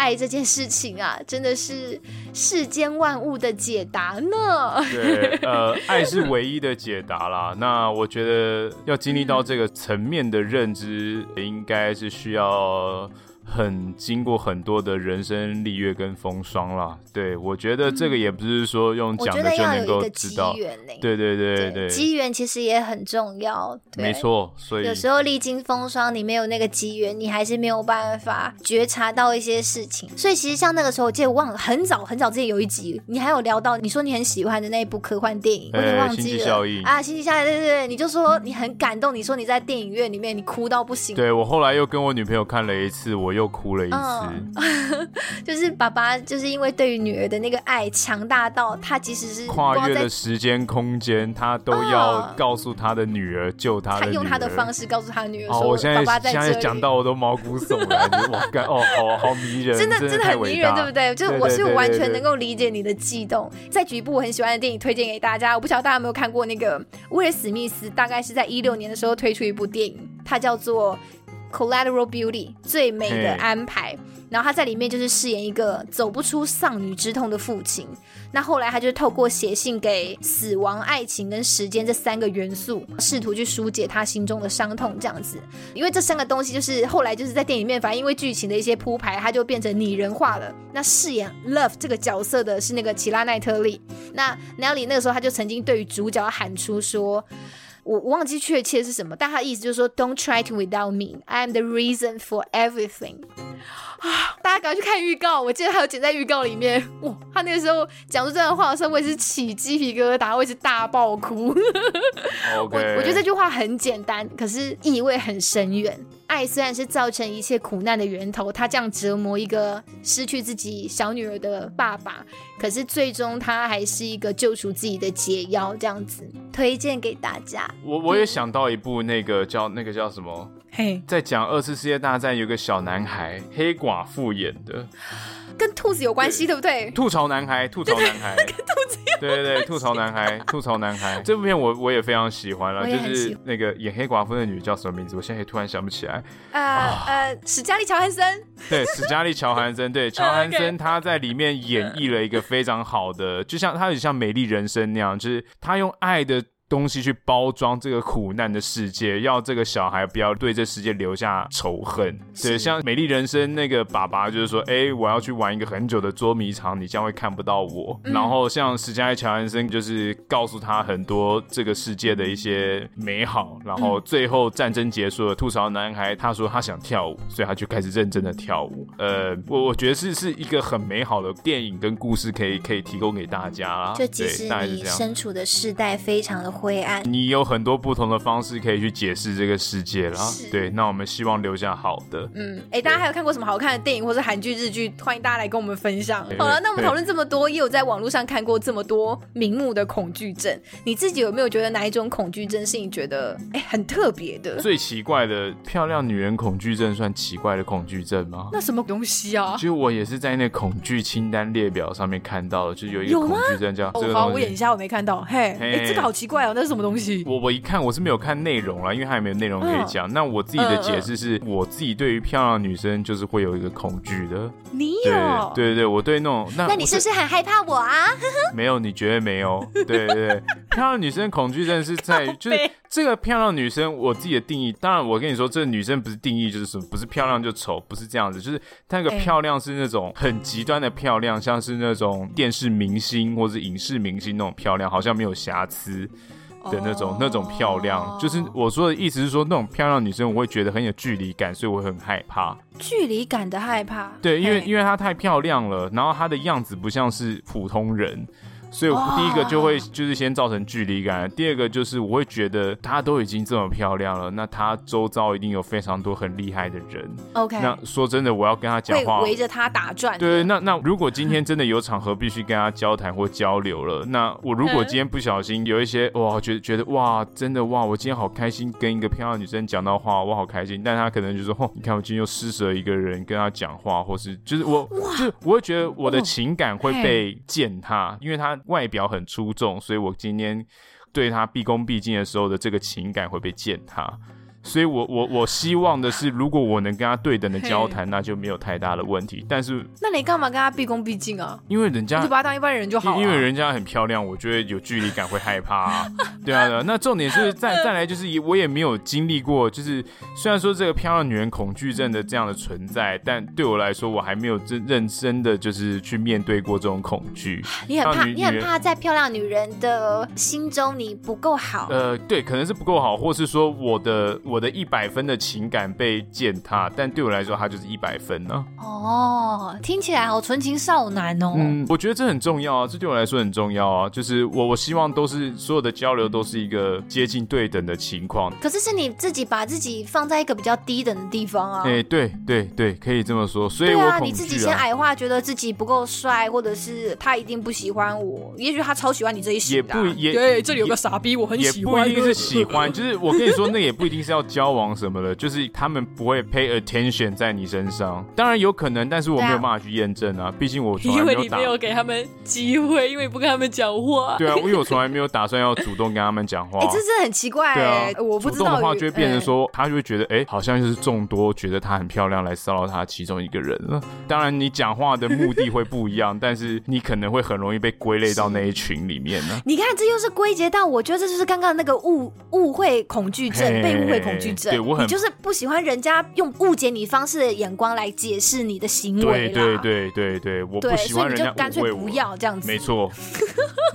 爱这件事情啊，真的是世间万物的解答呢。对，呃，[laughs] 爱是唯一的解答啦。那我觉得要经历到这个层面的认知，应该是需要。很经过很多的人生历月跟风霜啦，对，我觉得这个也不是说用讲的就能够知道。对对对对，机缘其实也很重要。没错，所以有时候历经风霜，你没有那个机缘，你还是没有办法觉察到一些事情。所以其实像那个时候，我记得忘了很早很早之前有一集，你还有聊到，你说你很喜欢的那一部科幻电影，我有点忘记了。啊，星际效应，对对对，你就说你很感动，你说你在电影院里面你哭到不行。对，我后来又跟我女朋友看了一次，我又。又哭了一次，嗯，[laughs] 就是爸爸就是因为对于女儿的那个爱强大到他即使是跨越了时间空间，他都要告诉他的女儿救他的女儿，他用他的方式告诉他女儿说：“哦，我现在爸爸在现在讲到我都毛骨悚然，[laughs] 哇，干哦，好好迷人，真的真的很迷人，对不对？就是我是完全能够理解你的悸动。对对对对，再举一部我很喜欢的电影推荐给大家，我不晓得大家有没有看过那个威尔史密斯，大概是在一六年的时候推出一部电影，它叫做。Collateral Beauty 最美的安排，然后他在里面就是饰演一个走不出丧女之痛的父亲。那后来他就透过写信给死亡、爱情跟时间这三个元素，试图去疏解他心中的伤痛。这样子，因为这三个东西就是后来就是在电影里面，反正因为剧情的一些铺排，他就变成拟人化了。那饰演 Love 这个角色的是那个奇拉奈特利。那 Nelly 那个时候他就曾经对于主角喊出说。我我忘记确切是什么，但他的意思就是说，Don't try to without me. I am the reason for everything. 啊！大家赶快去看预告，我记得还有剪在预告里面。哇，他那个时候讲出这段话的时候，我也是起鸡皮疙瘩，我也是大爆哭。我我觉得这句话很简单，可是意味很深远。爱虽然是造成一切苦难的源头，他这样折磨一个失去自己小女儿的爸爸，可是最终他还是一个救赎自己的解药，这样子推荐给大家。我我也想到一部那个叫那个叫什么？嘿，hey, 在讲二次世界大战，有个小男孩，黑寡妇演的，跟兔子有关系，对，不对？吐槽男孩，吐槽男孩，[laughs] 跟兔子有关系。对对对，吐槽男孩，[laughs] 吐槽男孩。这部片我我也非常喜欢了，就是那个演黑寡妇的女叫什么名字？我现在也突然想不起来。呃呃，史嘉丽·乔韩森。对，史嘉丽·乔韩森。对，[laughs] 乔韩森他在里面演绎了一个非常好的，就像他有点像《美丽人生》那样，就是他用爱的。东西去包装这个苦难的世界，要这个小孩不要对这世界留下仇恨。对，像《美丽人生》那个爸爸就是说，哎，我要去玩一个很久的捉迷藏，你将会看不到我。嗯、然后像史嘉丽·乔安森就是告诉他很多这个世界的一些美好。然后最后战争结束了，吐槽男孩他说他想跳舞，所以他就开始认真的跳舞。呃，我我觉得是是一个很美好的电影跟故事，可以可以提供给大家。就即使你身处的世代非常的。灰暗。你有很多不同的方式可以去解释这个世界啦。对，那我们希望留下好的。嗯，哎、欸，大家还有看过什么好看的电影或是韩剧、日剧？欢迎大家来跟我们分享。好了，那我们讨论这么多，也有在网络上看过这么多名目的恐惧症，你自己有没有觉得哪一种恐惧症是你觉得哎、欸、很特别的？最奇怪的漂亮女人恐惧症算奇怪的恐惧症吗？那什么东西啊？其实我也是在那恐惧清单列表上面看到的，就有一个恐惧症叫这个。好，我演一下，我没看到。嘿，哎、欸，这个好奇怪哦，那是什么东西？我我一看我是没有看内容啦，因为它也没有内容可以讲。嗯、那我自己的解释是、我自己对于漂亮女生就是会有一个恐惧的。你有？对对对，我对那种那那你是不是很害怕我啊？[laughs] 没有，你绝对没有。对对对，漂亮女生恐惧症是在于 [laughs] 就是这个漂亮女生，我自己的定义。当然，我跟你说，这个女生不是定义就是什么，不是漂亮就丑，不是这样子。就是那个漂亮是那种很极端的漂亮，像是那种电视明星或者影视明星那种漂亮，好像没有瑕疵的那种、oh. 那种漂亮。就是我说的意思是说，那种漂亮女生，我会觉得很有距离感，所以我很害怕。距离感的害怕。对，因为因为她太漂亮了，然后她的样子不像是普通人。所以第一个就会就是先造成距离感，第二个就是我会觉得她都已经这么漂亮了，那她周遭一定有非常多很厉害的人。OK，那说真的，我要跟她讲话，围着她打转。对，那那如果今天真的有场合必须跟她交谈或交流了，那我如果今天不小心有一些哇，觉得觉得哇，真的哇，我今天好开心跟一个漂亮女生讲到话，我好开心，但她可能就说，哦，你看我今天又施舍一个人跟她讲话，或是就是我就是我会觉得我的情感会被践踏，因为她。外表很出众，所以我今天对他毕恭毕敬的时候的这个情感会被践踏。所以我，我我我希望的是，如果我能跟他对等的交谈，那就没有太大的问题。但是，那你干嘛跟他毕恭毕敬啊？因为人家就把他当一般人就好了。因为人家很漂亮，我觉得有距离感会害怕啊。[laughs] 对啊，对啊。那重点是再再来就是，我也没有经历过，就是虽然说这个漂亮女人恐惧症的这样的存在，但对我来说，我还没有真认真的就是去面对过这种恐惧。你很怕，你很怕在漂亮女人的心中你不够好。呃，对，可能是不够好，或是说我的。我的一百分的情感被践踏，但对我来说，他就是一百分呢、啊。哦，听起来好纯情少男哦。嗯，我觉得这很重要啊，这对我来说很重要啊。就是我，我希望都是所有的交流都是一个接近对等的情况。可是是你自己把自己放在一个比较低等的地方啊。哎、欸，对对对，可以这么说。所以我、啊，我你自己先矮化，觉得自己不够帅，或者是他一定不喜欢我。也许他超喜欢你这一型的、啊。也不也对，这里有个傻逼，我很喜欢。也不一定是喜欢，就是我跟你说，那也不一定是要交往。什么的，就是他们不会 pay attention 在你身上，当然有可能，但是我没有办法去验证啊。毕竟我从来没有打，因为你没有给他们机会，因为不跟他们讲话。对啊，因为我从来 [laughs] 没有打算要主动跟他们讲话。哎、欸，这真的很奇怪、欸。对啊，我不知道。主动的话就会变成说，欸、他就会觉得，哎、欸，好像就是众多觉得她很漂亮来骚扰他其中一个人了。当然，你讲话的目的会不一样，[laughs] 但是你可能会很容易被归类到那一群里面呢。你看，这又是归结到，我觉得这就是刚刚那个误误会恐惧症，被误会恐惧症。对，我很，你就是不喜欢人家用误解你方式的眼光来解释你的行为。对对对对对，我不喜欢人家。干脆不要这样子。没错，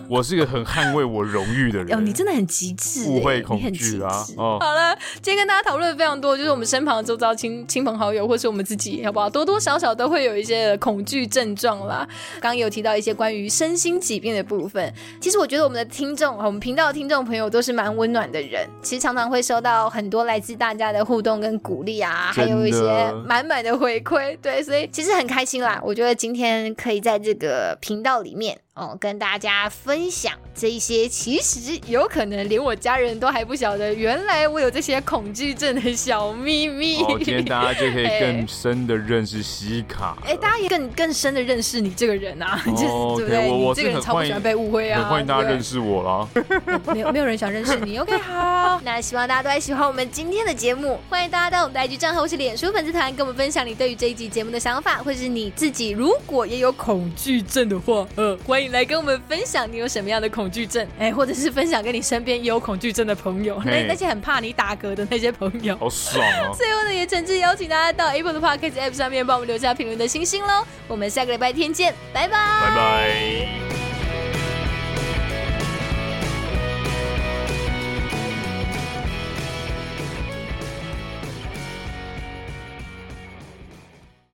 我是一个很捍卫我荣誉的人。哦，你真的很极致，误会恐惧啊！哦，好了，今天跟大家讨论的非常多，就是我们身旁的周遭亲亲朋好友，或是我们自己，好不好？多多少少都会有一些恐惧症状啦。刚刚有提到一些关于身心疾病的部分。其实我觉得我们的听众，我们频道的听众朋友都是蛮温暖的人。其实常常会收到很多来自大家的互动。跟鼓励啊，还有一些满满的回馈，对，所以其实很开心啦。我觉得今天可以在这个频道里面。哦，跟大家分享这一些，其实有可能连我家人都还不晓得，原来我有这些恐惧症的小秘密。哦，今天大家就可以 [laughs] 更深的认识西卡。哎，大家也更更深的认识你这个人啊，就是对不对？我我这个人超不喜欢被误会啊，欢迎大家认识我啦。[laughs] [laughs] 没有没有人想认识你，OK？好，那希望大家都还喜欢我们今天的节目，欢迎大家到我们的 IG 账号或是脸书粉丝团，跟我们分享你对于这一集节目的想法，或是你自己如果也有恐惧症的话，呃，欢迎。来跟我们分享你有什么样的恐惧症，哎，或者是分享跟你身边也有恐惧症的朋友，那那些很怕你打嗝的那些朋友，好爽哦！[laughs] 最后呢，也诚挚邀请大家到 Apple 的 Podcast App 上面帮我们留下评论的星星喽。我们下个礼拜天见，拜拜，拜拜。